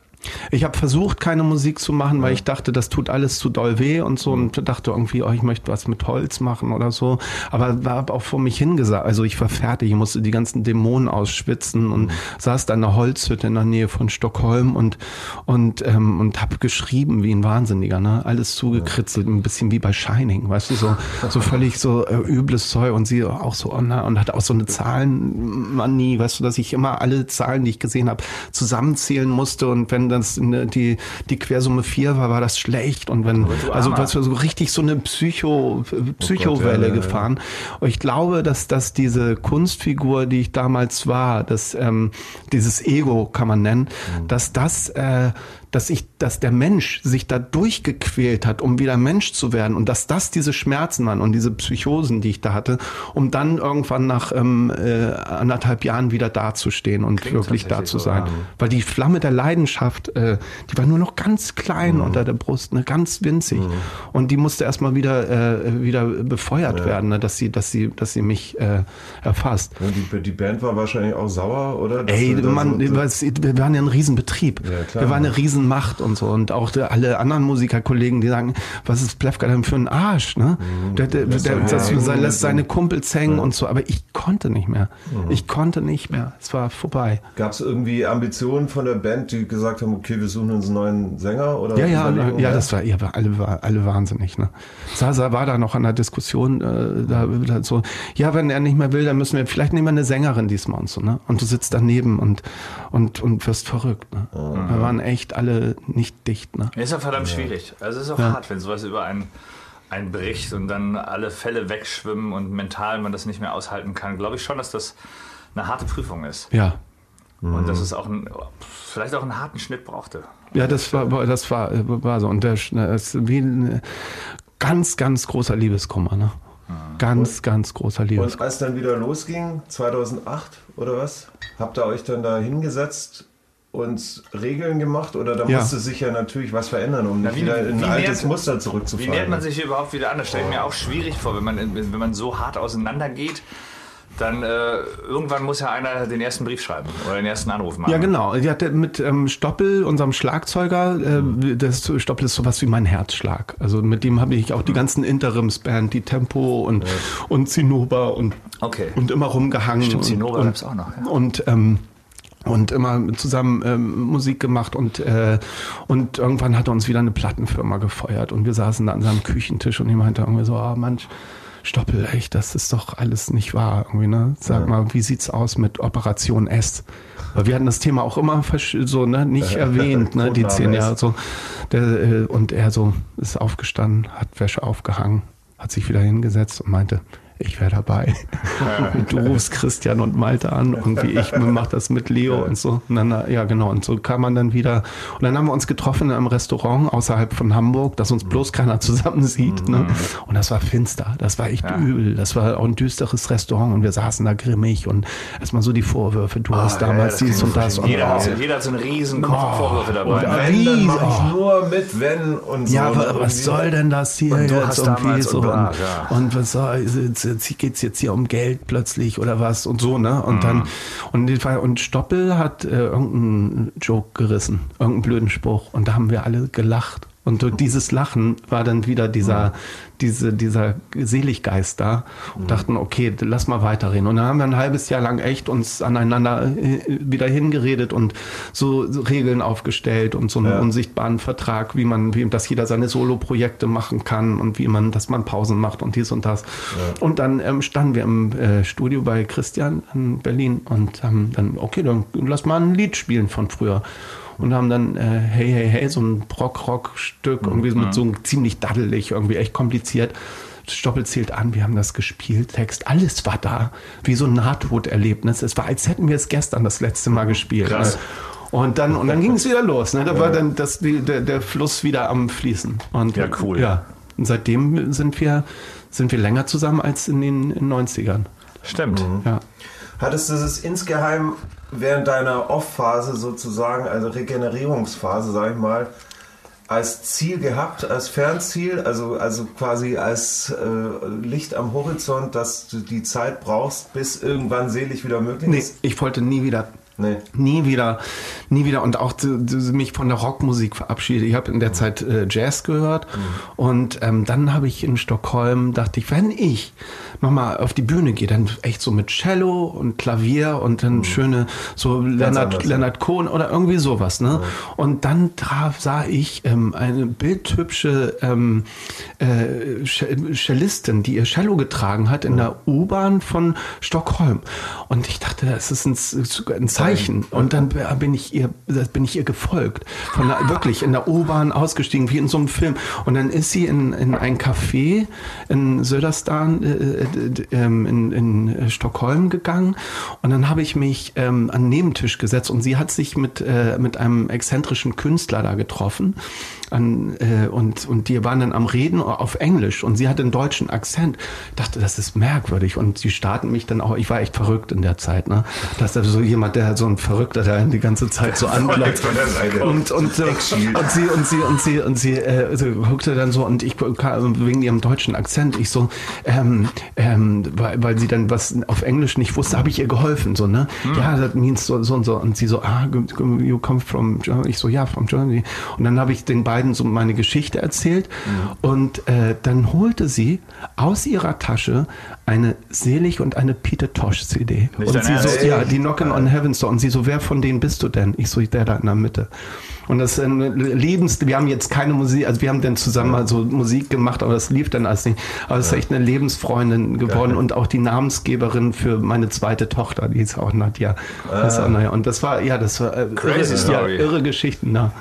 Ich habe versucht, keine Musik zu machen, weil ich dachte, das tut alles zu doll weh und so und dachte irgendwie, oh, ich möchte was mit Holz machen oder so. Aber habe auch vor mich hingesagt, also ich war fertig, ich musste die ganzen Dämonen ausschwitzen und saß da in einer Holzhütte in der Nähe von Stockholm und und ähm, und habe geschrieben wie ein Wahnsinniger, ne? Alles zugekritzelt, ein bisschen wie bei Shining, weißt du, so so völlig so äh, übles Zeug und sie auch so oh, na, und hatte auch so eine Zahlenmanie, weißt du, dass ich immer alle Zahlen, die ich gesehen habe, zusammenzählen musste und wenn das eine, die die Quersumme 4 war, war das schlecht und wenn also was wir so richtig so eine Psycho Psychowelle ja, ja. gefahren. Und ich glaube, dass dass diese Kunstfigur, die ich damals war, das ähm, dieses Ego kann man nennen, dass das äh, dass ich, dass der Mensch sich da durchgequält hat, um wieder Mensch zu werden und dass das diese Schmerzen waren und diese Psychosen, die ich da hatte, um dann irgendwann nach ähm, äh, anderthalb Jahren wieder dazustehen und Klingt wirklich da zu so, sein. ja. Weil die Flamme der Leidenschaft, äh, die war nur noch ganz klein unter der Brust, ne, ganz winzig. Und die musste erstmal wieder, äh, wieder befeuert werden, ne, dass sie, dass sie, dass sie mich äh, erfasst. Ja, die, die Band war wahrscheinlich auch sauer, oder? Dass Ey, Mann, so- wir waren ja ein Riesenbetrieb. Ja, klar. wir waren eine Riesenmacht und so. Und auch der, alle anderen Musikerkollegen, die sagen, was ist Plefka denn für ein Arsch? Ne? Der, der, der, Lässt der, er das, sein- lässt seine Kumpels hängen und so. Aber ich konnte nicht mehr. Ich konnte nicht mehr. Es war vorbei. Gab es irgendwie Ambitionen von der Band, die gesagt haben, okay, wir suchen uns einen neuen Sänger? Oder Ja, ja, Überlegungen? ja, das war, ja, alle, alle wahnsinnig. Ne? Sasa war da noch an der Diskussion, äh, da, da so, ja, wenn er nicht mehr will, dann müssen wir, vielleicht nehmen wir eine Sängerin diesmal und so, ne? Und du sitzt daneben und, und, und wirst verrückt, ne? Wir waren echt alle nicht dicht, ne? Ist ja verdammt schwierig. Also es ist auch hart, wenn sowas über einen einbricht und dann alle Fälle wegschwimmen und mental man das nicht mehr aushalten kann. Glaube ich schon, dass das eine harte Prüfung ist. Ja. Und dass es auch ein, vielleicht auch einen harten Schnitt brauchte. Ja, das war, das war, war so. Und der, es ist wie ein ganz, ganz großer Liebeskummer, ne? Ganz, ganz großer Liebeskummer. Und als dann wieder losging, 2008 oder was, habt ihr euch dann da hingesetzt und Regeln gemacht? Oder da Ja. musste sich ja natürlich was verändern, um nicht wie- wieder in wie ein altes nähert- Muster Wie zurückzufallen? nähert man sich hier überhaupt wieder an? Das stelle ich mir auch schwierig vor, wenn man, wenn man so hart auseinandergeht. Dann äh, irgendwann muss ja einer den ersten Brief schreiben oder den ersten Anruf machen. Ja, genau. Die hatte mit ähm, Stoppel, unserem Schlagzeuger, äh, das Stoppel ist sowas wie mein Herzschlag. Also mit dem habe ich auch die ganzen Interimsband, die Tempo und, und Zinnober und, Okay. und immer rumgehangen. Stimmt, und, Zinnober und, gab's auch noch, ja. Und, ähm, und immer zusammen ähm, Musik gemacht und, äh, und irgendwann hat er uns wieder eine Plattenfirma gefeuert und wir saßen da an seinem Küchentisch und ich meinte irgendwie so, ah Mensch, Stoppel, echt, das ist doch alles nicht wahr irgendwie, ne? Sag mal, wie sieht's aus mit Operation S? Weil wir hatten das Thema auch immer so, ne, nicht erwähnt, ne, die zehn. Jahre so. Der, äh, und er so ist aufgestanden, hat Wäsche aufgehangen, hat sich wieder hingesetzt und meinte, ich wäre dabei. und du rufst Christian und Malte an und wie ich mach das mit Leo und so. Und dann, ja, genau. Und so kam man dann wieder. Und dann haben wir uns getroffen in einem Restaurant außerhalb von Hamburg, dass uns bloß keiner zusammen sieht. Ne? Und das war finster. Das war echt Ja. übel. Das war auch ein düsteres Restaurant und wir saßen da grimmig und erstmal so die Vorwürfe. Du hast Ah, ja, damals das dies und ich das. Und, Jeder, hat, oh. so- jeder hat so einen riesen Kopf Vorwürfe dabei. und- wenn, dann mache ich Oh. nur mit, wenn und so. Ja, Und aber irgendwie- was soll denn das hier Und du jetzt hast irgendwie damals so? und und, ja. und was soll, jetzt, jetzt geht's jetzt hier um Geld plötzlich oder was und so, ne? Und Mhm. dann, und, und Stoppel hat äh, irgendeinen Joke gerissen, irgendeinen blöden Spruch und da haben wir alle gelacht. Und durch dieses Lachen war dann wieder dieser, diese, dieser Seliggeist da und dachten, okay, lass mal weiterreden. Und dann haben wir ein halbes Jahr lang echt uns aneinander äh, wieder hingeredet und so, so Regeln aufgestellt und so einen Ja. unsichtbaren Vertrag, wie man, wie, dass jeder seine Solo-Projekte machen kann und wie man, dass man Pausen macht und dies und das. Und dann ähm, standen wir im äh, Studio bei Christian in Berlin und haben dann, okay, dann lass mal ein Lied spielen von früher. Und haben dann äh, Hey, Hey, Hey, so ein Brock-Rock-Stück, irgendwie mit so einem ziemlich daddelig, irgendwie echt kompliziert. Stoppel zählt an, wir haben das gespielt, Text, alles war da, wie so ein Nahtoderlebnis. Es war, als hätten wir es gestern das letzte Mal gespielt. Krass. Und dann, und dann ging es wieder los. Ne? Da war dann das, die, der, der Fluss wieder am Fließen. Und, Ja, cool. Ja. Und seitdem sind wir, sind wir länger zusammen als in den in 90ern. Stimmt. Ja. Hattest du es insgeheim während deiner Off-Phase sozusagen, also Regenerierungsphase, sag ich mal, als Ziel gehabt, als Fernziel, also, also quasi als äh, Licht am Horizont, dass du die Zeit brauchst, bis irgendwann selig wieder möglich Nee, ist? ich wollte nie wieder Nee. Nie wieder, nie wieder und auch mich von der Rockmusik verabschiedet. Ich habe in der Zeit äh, Jazz gehört und ähm, dann habe ich in Stockholm, dachte ich, wenn ich nochmal auf die Bühne gehe, dann echt so mit Cello und Klavier und dann schöne, so Leonard, anders. Leonard Cohen oder irgendwie sowas. Ne? Und dann traf, sah ich ähm, eine bildhübsche ähm, äh, Cellistin, die ihr Cello getragen hat in der U-Bahn von Stockholm. Und ich dachte, das ist ein, ein Zeichen. Und dann bin ich ihr, bin ich ihr gefolgt. Von der, wirklich in der U-Bahn ausgestiegen, wie in so einem Film. Und dann ist sie in, in ein Café in Söderstan, äh, d- ähm, in, in Stockholm gegangen. Und dann habe ich mich ähm, an den Nebentisch gesetzt und sie hat sich mit, äh, mit einem exzentrischen Künstler da getroffen. An, äh, und, und die waren dann am Reden auf Englisch und sie hatte einen deutschen Akzent. Ich dachte, das ist merkwürdig. Und sie starten mich dann auch, ich war echt verrückt in der Zeit, ne? Dass da so jemand, der so ein Verrückter, der die ganze Zeit so anbleibt. Und, und, äh, und sie und sie und sie und sie äh, so guckte dann so und ich kam wegen ihrem deutschen Akzent ich so ähm, ähm, weil, weil sie dann was auf Englisch nicht wusste habe ich ihr geholfen so ne ja that means so, so und so und sie so ah you come from Germany ich so ja from Germany und dann habe ich den beiden so meine Geschichte erzählt. Und äh, dann holte sie aus ihrer Tasche eine Selig und eine Peter Tosh CD Nicht und sie so Ernst? ja die Knockin' on Heaven's Door. Und sie so wer von denen bist du denn? Ich so der da in der Mitte. Und das ist ein Lebens, wir haben jetzt keine Musik, also wir haben dann zusammen mal so Musik gemacht, aber das lief dann alles nicht. Aber es ist echt eine Lebensfreundin geworden und auch die Namensgeberin für meine zweite Tochter, die ist auch Nadja. Das naja, und das war, ja, das war äh, Crazy irre, story. Ja, irre Geschichten, ja.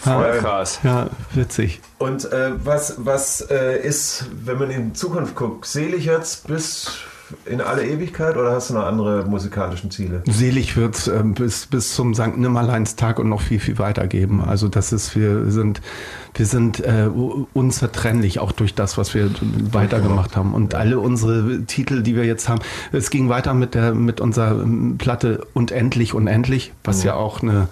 Voll krass. Ja, witzig. Und äh, was, was äh, ist, wenn man in die Zukunft guckt, selig jetzt bis in alle Ewigkeit oder hast du noch andere musikalischen Ziele? Selig wird ähm, bis, bis zum St. Nimmerleinstag und noch viel, viel weiter geben. Also das ist, wir sind, wir sind äh, unzertrennlich, auch durch das, was wir weitergemacht haben. Und alle unsere Titel, die wir jetzt haben, es ging weiter mit der, mit unserer ähm, Platte Unendlich, Unendlich, was ja auch eine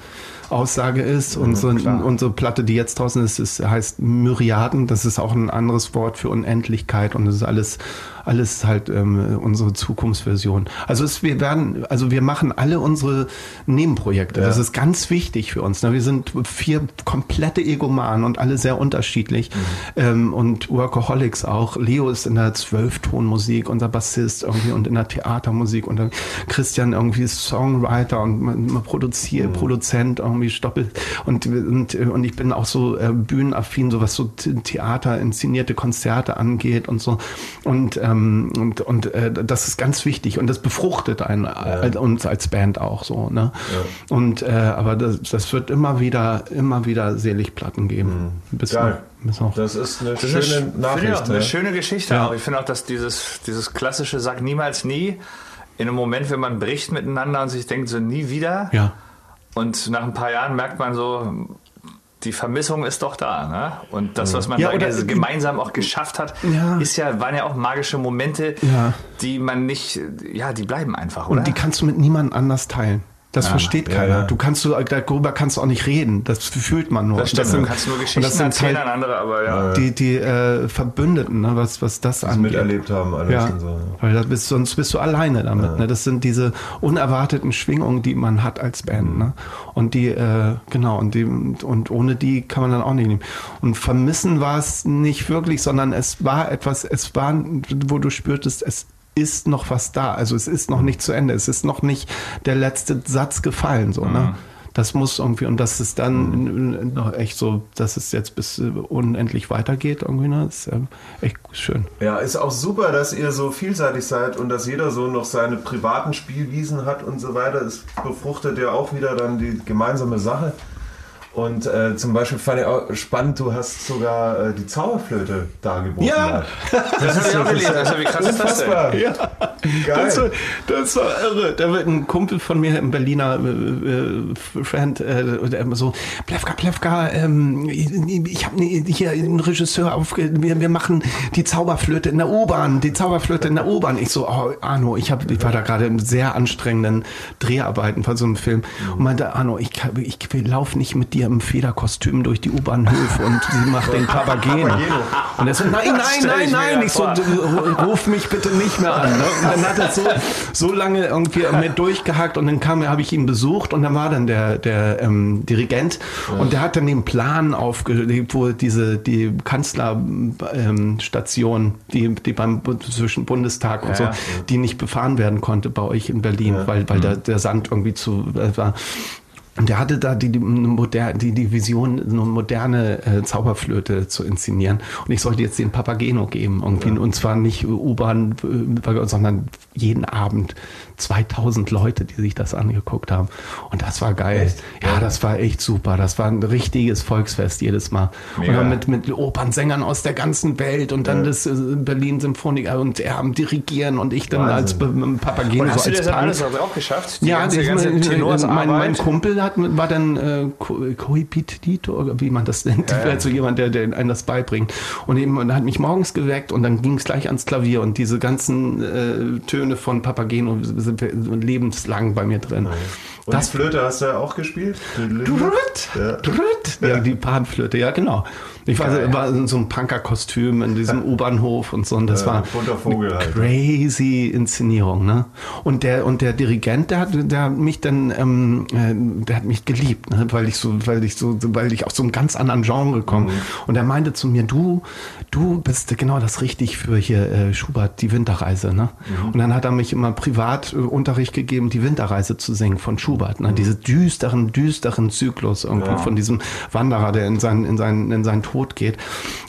Aussage ist. Unsere, klar. unsere Platte, die jetzt draußen ist, ist, heißt Myriaden. Das ist auch ein anderes Wort für Unendlichkeit und das ist alles, alles halt ähm, unsere Zukunftsversion. Also es, wir werden, also wir machen alle unsere Nebenprojekte. Das ist ganz wichtig für uns. Ne? Wir sind vier komplette Egomanen und alle sehr unterschiedlich ähm, und Workaholics auch. Leo ist in der Zwölftonmusik, unser Bassist irgendwie und in der Theatermusik und dann Christian irgendwie ist Songwriter und man, man produziert, Produzent irgendwie Stoppel und, und, und ich bin auch so äh, bühnenaffin, so was so The- Theater, inszenierte Konzerte angeht und so und ähm, und, und äh, das ist ganz wichtig und das befruchtet einen äh, uns als Band auch so ne und äh, aber das, das wird immer wieder immer wieder Seligplatten geben bis, Geil. bis auch Das ist eine Das ist schöne ich Nachricht. auch, eine ne? schöne Geschichte Ja. Ich finde auch, dass dieses, dieses klassische Sag niemals nie, in einem Moment, wenn man bricht miteinander und sich denkt, so nie wieder. ja Und nach ein paar Jahren merkt man so, die Vermissung ist doch da. Ne? Und das, was man Ja, da ge- gemeinsam auch geschafft hat, Ja. ist ja, waren ja auch magische Momente, Ja. die man nicht, ja, die bleiben einfach, oder? Und die kannst du mit niemandem anders teilen. Das versteht keiner. ja. Du kannst du darüber kannst du auch nicht reden. Das fühlt man nur. Das stimmt, sind- du kannst nur und Geschichten das sind erzählen halt an andere, aber ja. die die äh, Verbündeten, ne, was was das das angeht. miterlebt haben alles Ja, und so. ja. weil da bist, sonst bist du alleine damit. Ne? Das sind diese unerwarteten Schwingungen, die man hat als Band. Ne? Und die, äh, genau, und, die, und ohne die kann man dann auch nicht nehmen. Und vermissen war es nicht wirklich, sondern es war etwas, es war, wo du spürtest, es ist noch was da. Also es ist noch nicht zu Ende. Es ist noch nicht der letzte Satz gefallen. So, ne? Das muss irgendwie, und das ist dann noch echt so, dass es jetzt bis äh, unendlich weitergeht, irgendwie, ne? Ist ähm, echt schön. Ja, ist auch super, dass ihr so vielseitig seid und dass jeder so noch seine privaten Spielwiesen hat und so weiter. Es befruchtet ja auch wieder dann die gemeinsame Sache. Und äh, zum Beispiel fand ich auch spannend, du hast sogar äh, die Zauberflöte dargeboten. Ja. Das habe ich auch gelesen. Also, wie krass ist das denn? Ja, Geil. das war, das war irre. Da wird ein Kumpel von mir, ein Berliner äh, äh, Friend, äh, der immer so, Plewka, Plewka, ähm, ich habe hier einen Regisseur aufge... Wir, wir machen die Zauberflöte in der U-Bahn, die Zauberflöte in der U-Bahn. Ich so, oh, Arno, ich, hab, ich war da gerade in sehr anstrengenden Dreharbeiten von so einem Film und meinte, Arno, ich, ich, ich laufe nicht mit dir im Federkostüm durch die U-Bahnhöfe und sie macht den Papageno. Und er so, nein, nein, nein, nein. ja Ich so, ruf mich bitte nicht mehr an. Ne? Und dann hat er so, so lange irgendwie mit durchgehackt und dann kam, habe ich ihn besucht und dann war dann der, der ähm, Dirigent und der hat dann den Plan aufgelegt, wo diese die Kanzlerstation, die, die beim zwischen Bundestag und Ja, so, ja. die nicht befahren werden konnte bei euch in Berlin, weil, weil der, der Sand irgendwie zu äh, war. Und der hatte da die, die, die, die Vision, eine moderne äh, Zauberflöte zu inszenieren. Und ich sollte jetzt den Papageno geben. Irgendwie. Und zwar nicht U-Bahn, äh, sondern jeden Abend 2000 Leute, die sich das angeguckt haben. Und das war geil. Ja, das war echt super. Das war ein richtiges Volksfest jedes Mal. Und Mega. dann mit, mit Opernsängern aus der ganzen Welt und dann das äh, Berlin Symphoniker und er am Dirigieren und ich dann als Wahnsinn. Be- Papageno Und hast so du als das Tanz. alles auch geschafft? Die Ja, ganze, die, ganze mein, Tenorsarbeit? mein, mein Kumpel hat, war dann äh, oder wie man das nennt, Ja, ja. so jemand, der, der einem das beibringt. Und eben und hat mich morgens geweckt und dann ging es gleich ans Klavier und diese ganzen äh, Töne von Papageno sind lebenslang bei mir drin. Und Das Flöte hast du ja auch gespielt? Ja. Ja, die Panflöte, ja genau. Ich war, Geil. war in so einem Punkerkostüm in diesem U-Bahnhof und so und das Ja, war Vogel eine halt. crazy Inszenierung, ne? Und der und der Dirigent, der hat, der hat mich dann, ähm, äh, der hat mich geliebt, ne? weil ich so, weil ich so, weil ich aus so einem ganz anderen Genre komme. Und er meinte zu mir, du, du bist genau das richtig für hier äh, Schubert, die Winterreise, ne? Und dann hat er mich immer privat äh, Unterricht gegeben, die Winterreise zu singen von Schubert, ne? Diese düsteren, düsteren Zyklus irgendwie von diesem Wanderer, der in seinen, in seinen, in seinen Tod geht.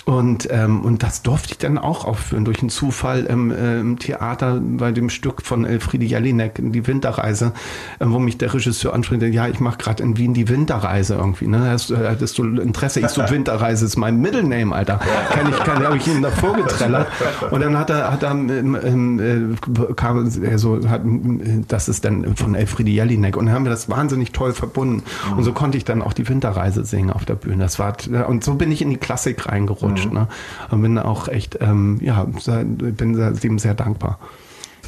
Und, ähm, und das durfte ich dann auch aufführen durch einen Zufall im, äh, im Theater bei dem Stück von Elfriede Jelinek, die Winterreise, äh, wo mich der Regisseur anspricht, ja, ich mache gerade in Wien die Winterreise irgendwie. Ne? Hast, äh, hattest du Interesse? Ich so, Winterreise ist mein Middle Name, Alter. Kann ich, kann, habe ich ihm davor getrellert. Und dann hat er, hat er ähm, ähm, äh, kam er so, hat, das ist dann von Elfriede Jelinek. Und dann haben wir das wahnsinnig toll verbunden. Und so konnte ich dann auch die Winterreise singen auf der Bühne. Das war, und so bin ich in die Klassik reingerutscht. Ne? Und bin auch echt, ähm, ja, bin sehr- dem sehr dankbar.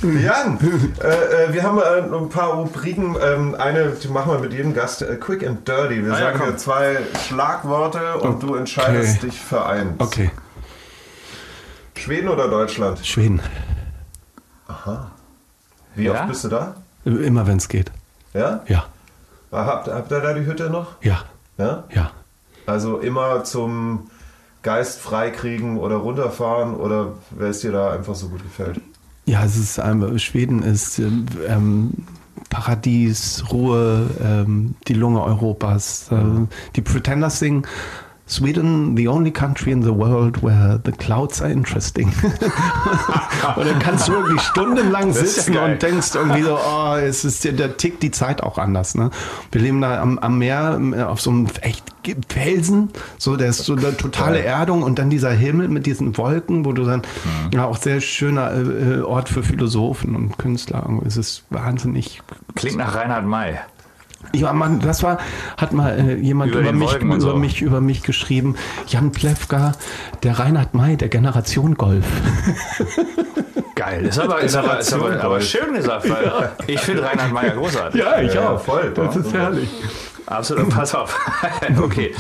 Jan, äh, äh, wir haben äh, noch ein paar Rubriken. Ähm, eine, die machen wir mit jedem Gast, äh, Quick and Dirty. Wir Ah ja, sagen dir zwei Schlagworte und du entscheidest dich für eins. Okay, Schweden oder Deutschland? Schweden. Wie Ja? oft bist du da? Immer wenn es geht. Ja? Ja, Habt, habt ihr da die Hütte noch? ja, Ja? ja. Also immer zum Geist freikriegen oder runterfahren oder wer es dir da einfach so gut gefällt? Ja, es ist ähm, Schweden ist ähm, ähm, Paradies, Ruhe, ähm, die Lunge Europas. Äh, die Pretenders singen Sweden, the only country in the world where the clouds are interesting. und dann kannst du wirklich stundenlang ja sitzen geil. und denkst irgendwie so, oh, es ist ja, der tickt die Zeit auch anders. Ne? Wir leben da am, am Meer äh, auf so einem echt Felsen, so der ist so eine totale Erdung und dann dieser Himmel mit diesen Wolken, wo du dann ja auch sehr schöner äh, Ort für Philosophen und Künstler. Es ist wahnsinnig. Klingt nach Reinhard May. Ja, man, das war, hat mal äh, jemand Über über, mich, über so. mich, über mich geschrieben. Jan Plewka, der Reinhard May, der Generation Golf. Geil. Ist aber, ist aber, ist aber, aber schön gesagt, weil ich finde Reinhard Meyer großartig. Ja, ich Ja, auch. voll. Das ist herrlich. Absolut. Pass auf. okay.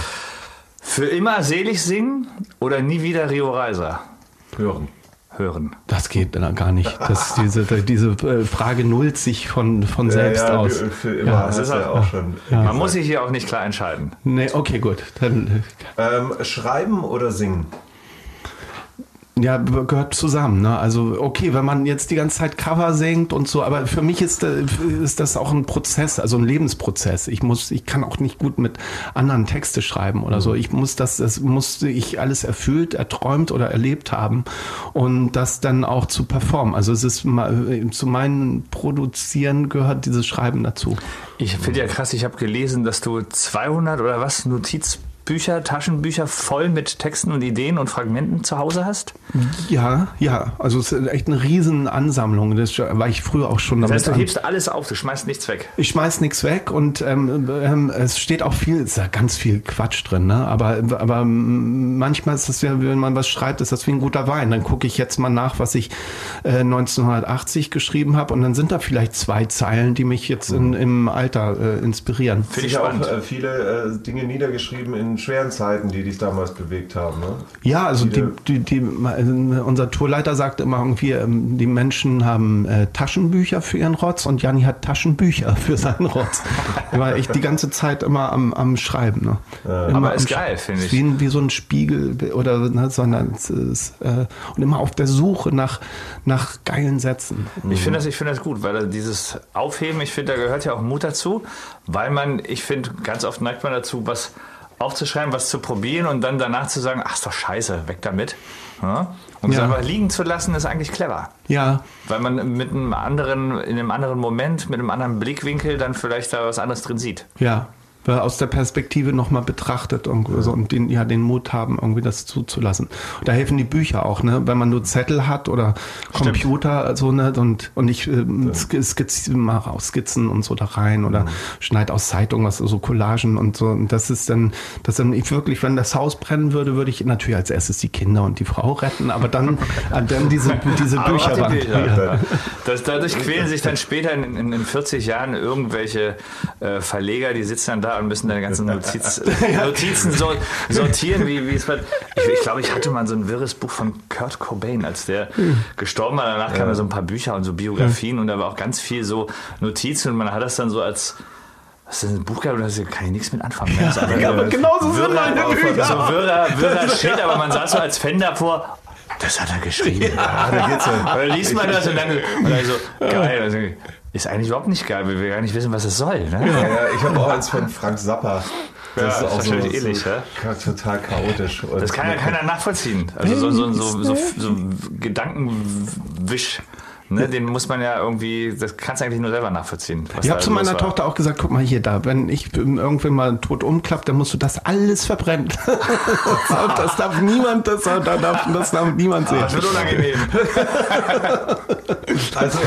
Für immer selig singen oder nie wieder Rio Reiser Hören. Hören? Das geht dann gar nicht. Das, diese, diese äh, Frage nullt sich von, von selbst ja, ja, aus. Für, immer. Ja, das das ist ja auch- auch schon. Man muss sich hier auch nicht klar entscheiden. Nee, okay, gut. Dann, Ähm, schreiben oder singen? Ja, gehört zusammen. Ne? Also, okay, wenn man jetzt die ganze Zeit Cover singt und so, aber für mich ist, äh, ist das auch ein Prozess, also ein Lebensprozess. Ich muss, ich kann auch nicht gut mit anderen Texte schreiben oder so. Ich muss das, das musste ich alles erfüllt, erträumt oder erlebt haben und das dann auch zu performen. Also es ist zu meinem Produzieren gehört dieses Schreiben dazu. Ich finde ja krass, ich habe gelesen, dass du 200 oder was Notizbücher, Taschenbücher voll mit Texten und Ideen und Fragmenten zu Hause hast. Ja, ja, also es ist echt eine riesen Ansammlung. Das war ich früher auch schon Das heißt, du an. hebst alles auf, du schmeißt nichts weg. Ich schmeiß nichts weg und ähm, ähm, es steht auch viel, es ist ja ganz viel Quatsch drin, ne? Aber, aber manchmal ist es ja, wenn man was schreibt, ist das wie ein guter Wein. Dann gucke ich jetzt mal nach, was ich äh, 1980 geschrieben habe und dann sind da vielleicht zwei Zeilen, die mich jetzt in, im Alter äh, inspirieren. Finde ich auch äh, viele äh, Dinge niedergeschrieben in schweren Zeiten, die dich damals bewegt haben. Ne? Ja, also die, die, die, äh, unser Tourleiter sagt immer irgendwie, ähm, die Menschen haben äh, Taschenbücher für ihren Rotz und Janni hat Taschenbücher für seinen Rotz. Er war echt die ganze Zeit immer am, am Schreiben. Ne? Immer Aber ist geil, finde ich. Wie, wie so ein Spiegel oder ne, sondern es ist, äh, und immer auf der Suche nach, nach geilen Sätzen. Ich finde das, ich finde das gut, weil dieses Aufheben, ich finde, da gehört ja auch Mut dazu, weil man, ich finde, ganz oft neigt man dazu, was aufzuschreiben, was zu probieren und dann danach zu sagen, ach, ist doch scheiße, weg damit. Ja? Und es Ja. einfach liegen zu lassen, ist eigentlich clever. Ja, Weil man mit einem anderen, in einem anderen Moment, mit einem anderen Blickwinkel dann vielleicht da was anderes drin sieht. ja. Weil aus der Perspektive nochmal betrachtet und, so, und den, ja, den Mut haben, irgendwie das zuzulassen. Da helfen die Bücher auch, ne? Wenn man nur Zettel hat oder Computer, also, ne? Und, und ich äh, sk- skizz, mache auch Skizzen und so da rein oder schneid aus Zeitungen was, so Collagen und so. Und das ist dann, das dann ich wirklich, wenn das Haus brennen würde, würde ich natürlich als erstes die Kinder und die Frau retten, aber dann, äh, dann diese, diese Aber Bücher auch die. Bücher. Ja. Das, dadurch quälen sich dann später in, in, in 40 Jahren irgendwelche äh, Verleger, die sitzen dann da und müssen deine ganzen Notiz, Notizen so, sortieren, wie, wie es wird. Ich, ich glaube, ich hatte mal so ein wirres Buch von Kurt Cobain, als der gestorben war. Danach kamen ja so ein paar Bücher und so Biografien und da war auch ganz viel so Notizen und man hat das dann so als was ist das, ein Buch gehabt, da kann ich nichts mit anfangen. Ja, so Ja, aber genauso sind meine Bücher. So wirrer, wirrer Shit, aber man saß so als Fan davor, das hat er geschrieben. Ah, da geht's ja. Und dann liest man das und dann, und dann so, geil. Ist eigentlich überhaupt nicht geil, weil wir gar nicht wissen, was es soll. Ne? Ja, ja, ich habe auch eins von Frank Zappa. Ja, ist wahrscheinlich ähnlich, so, ja? total chaotisch. Und Das kann ja keiner nachvollziehen. Also so, so, so, so, so Gedankenwisch, ne? den muss man ja irgendwie, das kannst du eigentlich nur selber nachvollziehen. Ich habe zu meiner war. Tochter auch gesagt, guck mal hier da, wenn ich irgendwann mal tot umklappt, dann musst du das alles verbrennen. das darf niemand, das darf, das darf niemand sehen. Das wird unangenehm. Also,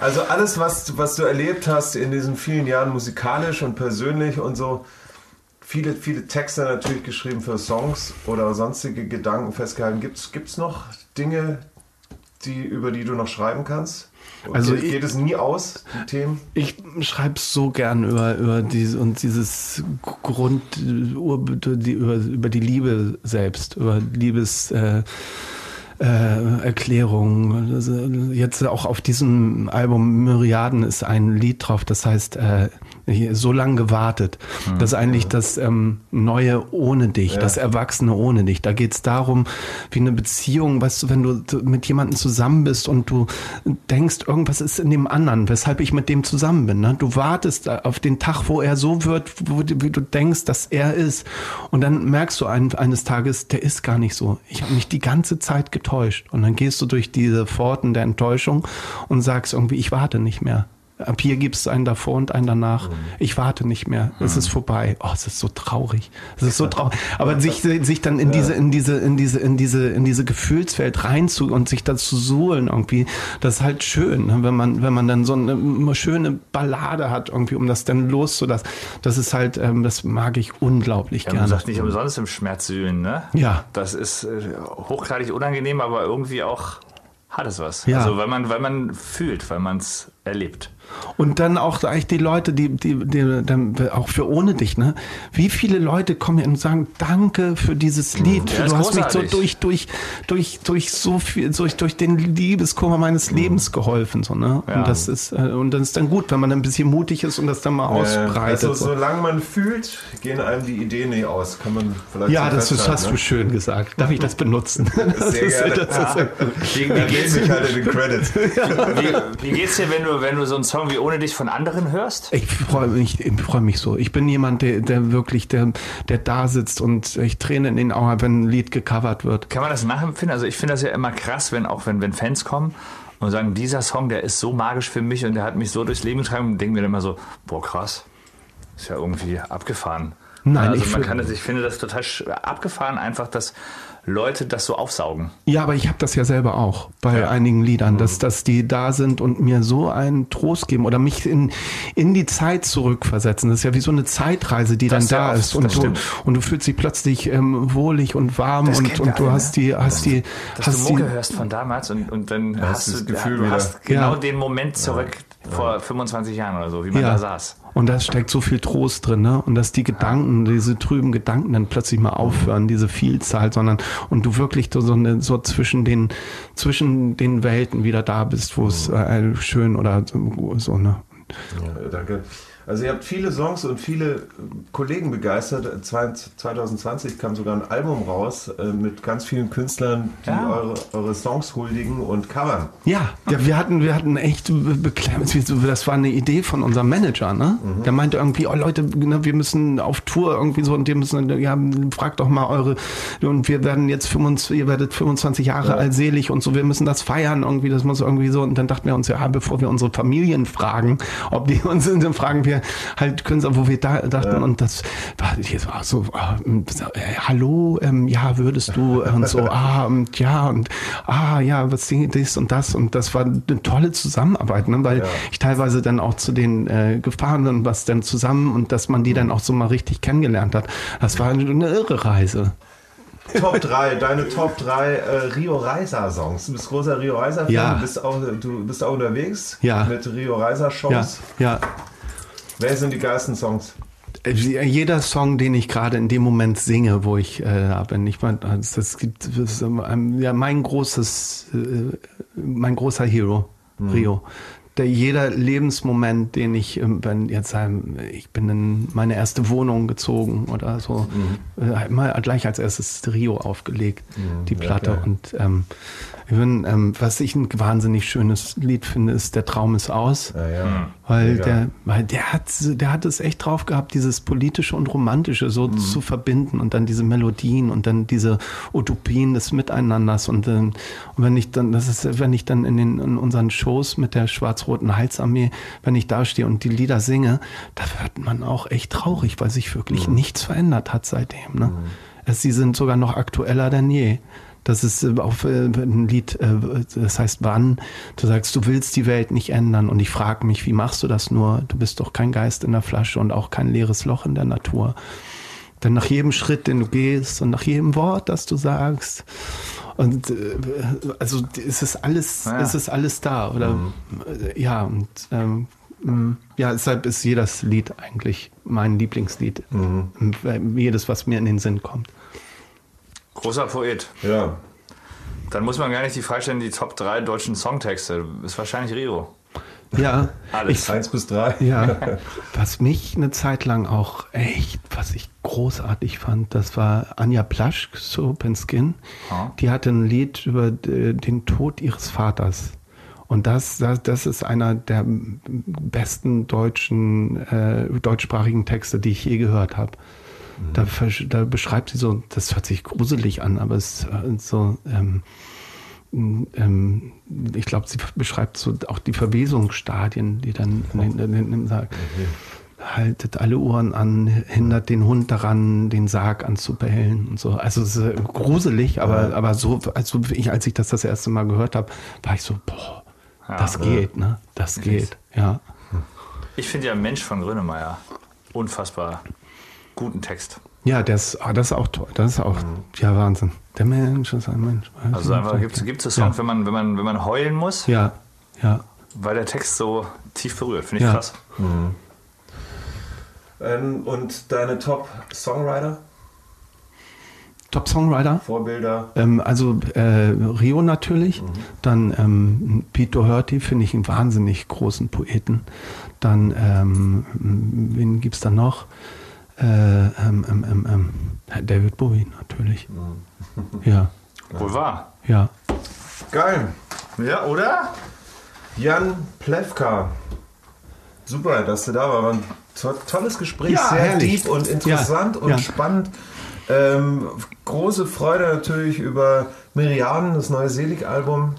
also alles, was, was du erlebt hast in diesen vielen Jahren musikalisch und persönlich und so, viele, viele Texte natürlich geschrieben für Songs oder sonstige Gedanken festgehalten. Gibt es noch Dinge, die, über die du noch schreiben kannst? Also geht, ich- geht es nie aus, Themen? Ich schreibe so gern über, über diese und dieses Grund, über die, über, über die Liebe selbst, über Liebes. Äh, äh, Erklärung. Also Jetzt auch auf diesem Album Myriaden ist ein Lied drauf, das heißt äh, hier, so lange gewartet. Das ist eigentlich das ähm, Neue ohne dich, das Erwachsene ohne dich. Da geht es darum, wie eine Beziehung, weißt du, wenn du mit jemandem zusammen bist und du denkst, irgendwas ist in dem anderen, weshalb ich mit dem zusammen bin. Ne? Du wartest auf den Tag, wo er so wird, wo, wie du denkst, dass er ist. Und dann merkst du ein, eines Tages, der ist gar nicht so. Ich habe mich die ganze Zeit getäuscht. Und dann gehst du durch diese Pforten der Enttäuschung und sagst irgendwie, ich warte nicht mehr. Ab hier gibt es einen davor und einen danach. Ich warte nicht mehr. Es ist vorbei. Oh, es ist so traurig. Es ist so traurig. Aber sich, sich dann in diese, in diese, in diese, in diese, in diese Gefühlswelt reinzu und sich dazu suhlen irgendwie, das ist halt schön, ne? wenn man, wenn man dann so eine schöne Ballade hat irgendwie, um das dann loszulassen. Das ist halt, ähm, das mag ich unglaublich Ja, man gerne. sagt nicht umsonst im Schmerz sühlen, ne? Ja. Das ist äh, hochgradig unangenehm, aber irgendwie auch hat es was. Ja. Also weil man, weil man fühlt, weil man es erlebt. Und dann auch eigentlich die Leute, die, die, die dann auch für ohne dich, ne? Wie viele Leute kommen hier und sagen, danke für dieses Lied. Ja, ist du hast mich so großartig. durch, durch, durch, durch so viel, durch, durch den Liebeskummer meines Lebens geholfen, so, ne? Ja. Und das ist, äh, und das ist dann gut, wenn man ein bisschen mutig ist und das dann mal ausbreitet. also, so. solange man fühlt, gehen einem die Ideen nicht aus. Kann man vielleicht Ja, das ist, hast ne? du schön gesagt. Darf ich das benutzen? Das Sehr ist, gerne. das Ja, wie, wie geht's dir, wenn du, wenn du so einen Song wie Ohne dich von anderen hörst? Ich freue mich, ich freue mich so. Ich bin jemand, der, der wirklich, der, der da sitzt und ich Tränen in den Augen wenn ein Lied gecovert wird. Kann man das nachempfinden? Also ich finde das ja immer krass, wenn auch wenn, wenn Fans kommen und sagen, dieser Song, der ist so magisch für mich und der hat mich so durchs Leben getragen und denken mir dann immer so, boah krass, ist ja irgendwie abgefahren. Nein, also ich man kann das, ich finde das total abgefahren, einfach, dass Leute das so aufsaugen. Ja, aber ich habe das ja selber auch bei einigen Liedern, dass, dass die da sind und mir so einen Trost geben oder mich in, in die Zeit zurückversetzen. Das ist ja wie so eine Zeitreise, die Das dann ja da oft, ist. Und du, und du fühlst dich plötzlich ähm, wohlig und warm Das und, und du alle, hast ne? die, hast die, Dass hast du die, Mucke hörst von damals und, und dann hast hast das du Gefühl du hast genau Ja. den Moment zurück vor 25 Jahren oder so, wie man Ja. da saß. Und da steckt so viel Trost drin, ne? Und dass die Gedanken, diese trüben Gedanken dann plötzlich mal aufhören, diese Vielzahl, sondern und du wirklich so, eine, so zwischen den zwischen den Welten wieder da bist, wo es äh, schön oder so, so ne? Ja, danke. Also ihr habt viele Songs und viele äh, Kollegen begeistert. Zwei- 2020 kam sogar ein Album raus äh, mit ganz vielen Künstlern, die Ja. eure, eure Songs huldigen und covern. Ja, ja, wir hatten, wir hatten echt. Das war eine Idee von unserem Manager, ne? Der meinte irgendwie, oh Leute, ne, wir müssen auf Tour irgendwie so und wir müssen, ja, fragt doch mal eure, und wir werden jetzt 25, ihr werdet 25 Jahre altselig und so, wir müssen das feiern irgendwie, das muss irgendwie so. Und dann dachten wir uns, ja, bevor wir unsere Familien fragen, ob die uns sind, dann fragen wir halt Künstler, wo wir da dachten und das war hier so, ah, äh, hallo, ähm, ja, würdest du äh, und so, ah, und ja, und ah, ja, was das und das und das war eine tolle Zusammenarbeit, ne? weil ich teilweise dann auch zu den äh, gefahren bin, was dann zusammen und dass man die dann auch so mal richtig kennengelernt hat. Das war eine, irre Reise. Top 3, deine Top 3 äh, Rio Reiser Songs. Du bist großer Rio Reiser Fan, Ja. du bist auch du bist auch unterwegs Ja. mit Rio Reiser Ja, Shows. ja. Wer sind die geilsten Songs? Äh, Jeder Song, den ich gerade in dem Moment singe, wo ich äh, da bin, ich meine, das, das gibt das ist, ähm, ja mein großes, äh, mein großer Hero, Rio. Der jeder Lebensmoment, den ich, ähm, wenn jetzt ähm, ich bin in meine erste Wohnung gezogen oder so, äh, immer gleich als erstes Rio aufgelegt, die Platte geil. und ähm, bin, ähm, was ich ein wahnsinnig schönes Lied finde, ist Der Traum ist aus. Ja, ja. Weil Mega. der, weil der hat, der hat es echt drauf gehabt, dieses politische und romantische so zu verbinden und dann diese Melodien und dann diese Utopien des Miteinanders und, ähm, und wenn ich dann, das ist, wenn ich dann in den, in unseren Shows mit der schwarz-roten Heilsarmee, wenn ich da stehe und die Lieder singe, da wird man auch echt traurig, weil sich wirklich nichts verändert hat seitdem, ne? Es, sie sind sogar noch aktueller denn je. Das ist äh, auf äh, ein Lied, äh, das heißt Wann. Du sagst, du willst die Welt nicht ändern. Und ich frage mich, wie machst du das nur? Du bist doch kein Geist in der Flasche und auch kein leeres Loch in der Natur. Denn nach jedem Schritt, den du gehst und nach jedem Wort, das du sagst, und also es ist alles, Ja. es ist alles da, oder? Äh, Ja, und ähm, mh, ja, deshalb ist jedes Lied eigentlich mein Lieblingslied. Äh, Jedes, was mir in den Sinn kommt. Großer Poet. Ja. Dann muss man gar nicht die Frage stellen, die Top 3 deutschen Songtexte. Ist wahrscheinlich Rio. Ja, Alles. Eins bis drei. Ja, was mich eine Zeit lang auch echt, was ich großartig fand, das war Anja Plaschk, so Open Skin. Ja. Die hatte ein Lied über äh, den Tod ihres Vaters. Und das, das, das ist einer der besten deutschen, äh, deutschsprachigen Texte, die ich je gehört habe. Da, da beschreibt sie so, das hört sich gruselig an, aber es ist äh, so, ähm, ähm, ich glaube, sie beschreibt so auch die Verwesungsstadien, die dann in den, in den, in den Sarg. Haltet alle Ohren an, hindert den Hund daran, den Sarg anzubellen und so. Also es ist äh, gruselig, aber, aber so, also ich, als ich das das erste Mal gehört habe, war ich so, boah, das geht, ne? Das geht, ja. Ich finde ja Mensch von Grönemeyer unfassbar guten Text. Ja, das, ah, das ist auch toll. Das ist auch, ja, Wahnsinn. Der Mensch ist ein Mensch. Also einfach gibt es so Songs, wenn, man, wenn, man, wenn man heulen muss, Ja, ja. weil der Text so tief berührt. Finde ich Ja. krass. Ähm, und deine Top-Songwriter? Top-Songwriter? Vorbilder? Ähm, also äh, Rio natürlich, dann ähm, Pete Doherty finde ich einen wahnsinnig großen Poeten. Dann, ähm, wen gibt's da noch? Äh, ähm, ähm, ähm, ähm, David Bowie natürlich. Ja, Wohl wahr. ja. Geil. Ja, oder? Jan Plewka. Super, dass du da warst. War ein to tolles Gespräch, Ja, sehr herrlich. deep und interessant Ja, und ja. spannend. Ähm, große Freude natürlich über Miriaden, das neue Selig-Album.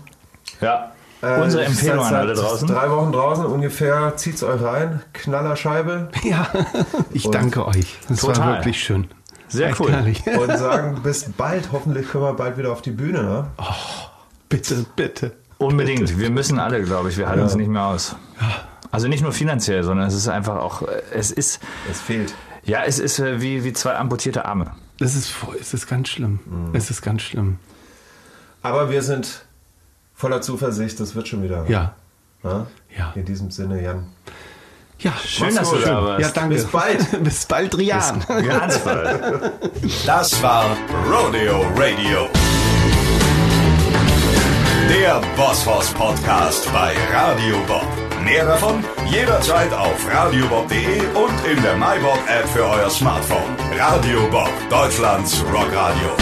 Ja. Äh, Unsere Empfehlung an alle draußen. Drei Wochen draußen ungefähr. Zieht's euch rein. Knallerscheibe. Ja, ich Und- danke euch. Das war Total. wirklich schön. Sehr Echt cool. herrlich. Und sagen bis bald. Hoffentlich können wir bald wieder auf die Bühne. Ne? Bitte, bitte. Unbedingt. Wir müssen alle, glaube ich. Wir halten uns nicht mehr aus. Also nicht nur finanziell, sondern es ist einfach auch, äh, es ist, Es fehlt. ja, es ist äh, wie, wie zwei amputierte Arme. Das ist, voll- es ist ganz schlimm. Es ist ganz schlimm. Aber wir sind voller Zuversicht. Das wird schon wieder. Ja. Ne? Ja. In diesem Sinne, Jan. Ja, Schön, dass du da warst. Ja, danke. Bis bald. Bis bald, Rian. Ganz bald. Das war Rodeo Radio. Der Bosshaus Podcast bei Radio Bob. Mehr davon jederzeit auf radiobob.de und in der MyBob App für euer Smartphone. Radio Bob, Deutschlands Rockradio.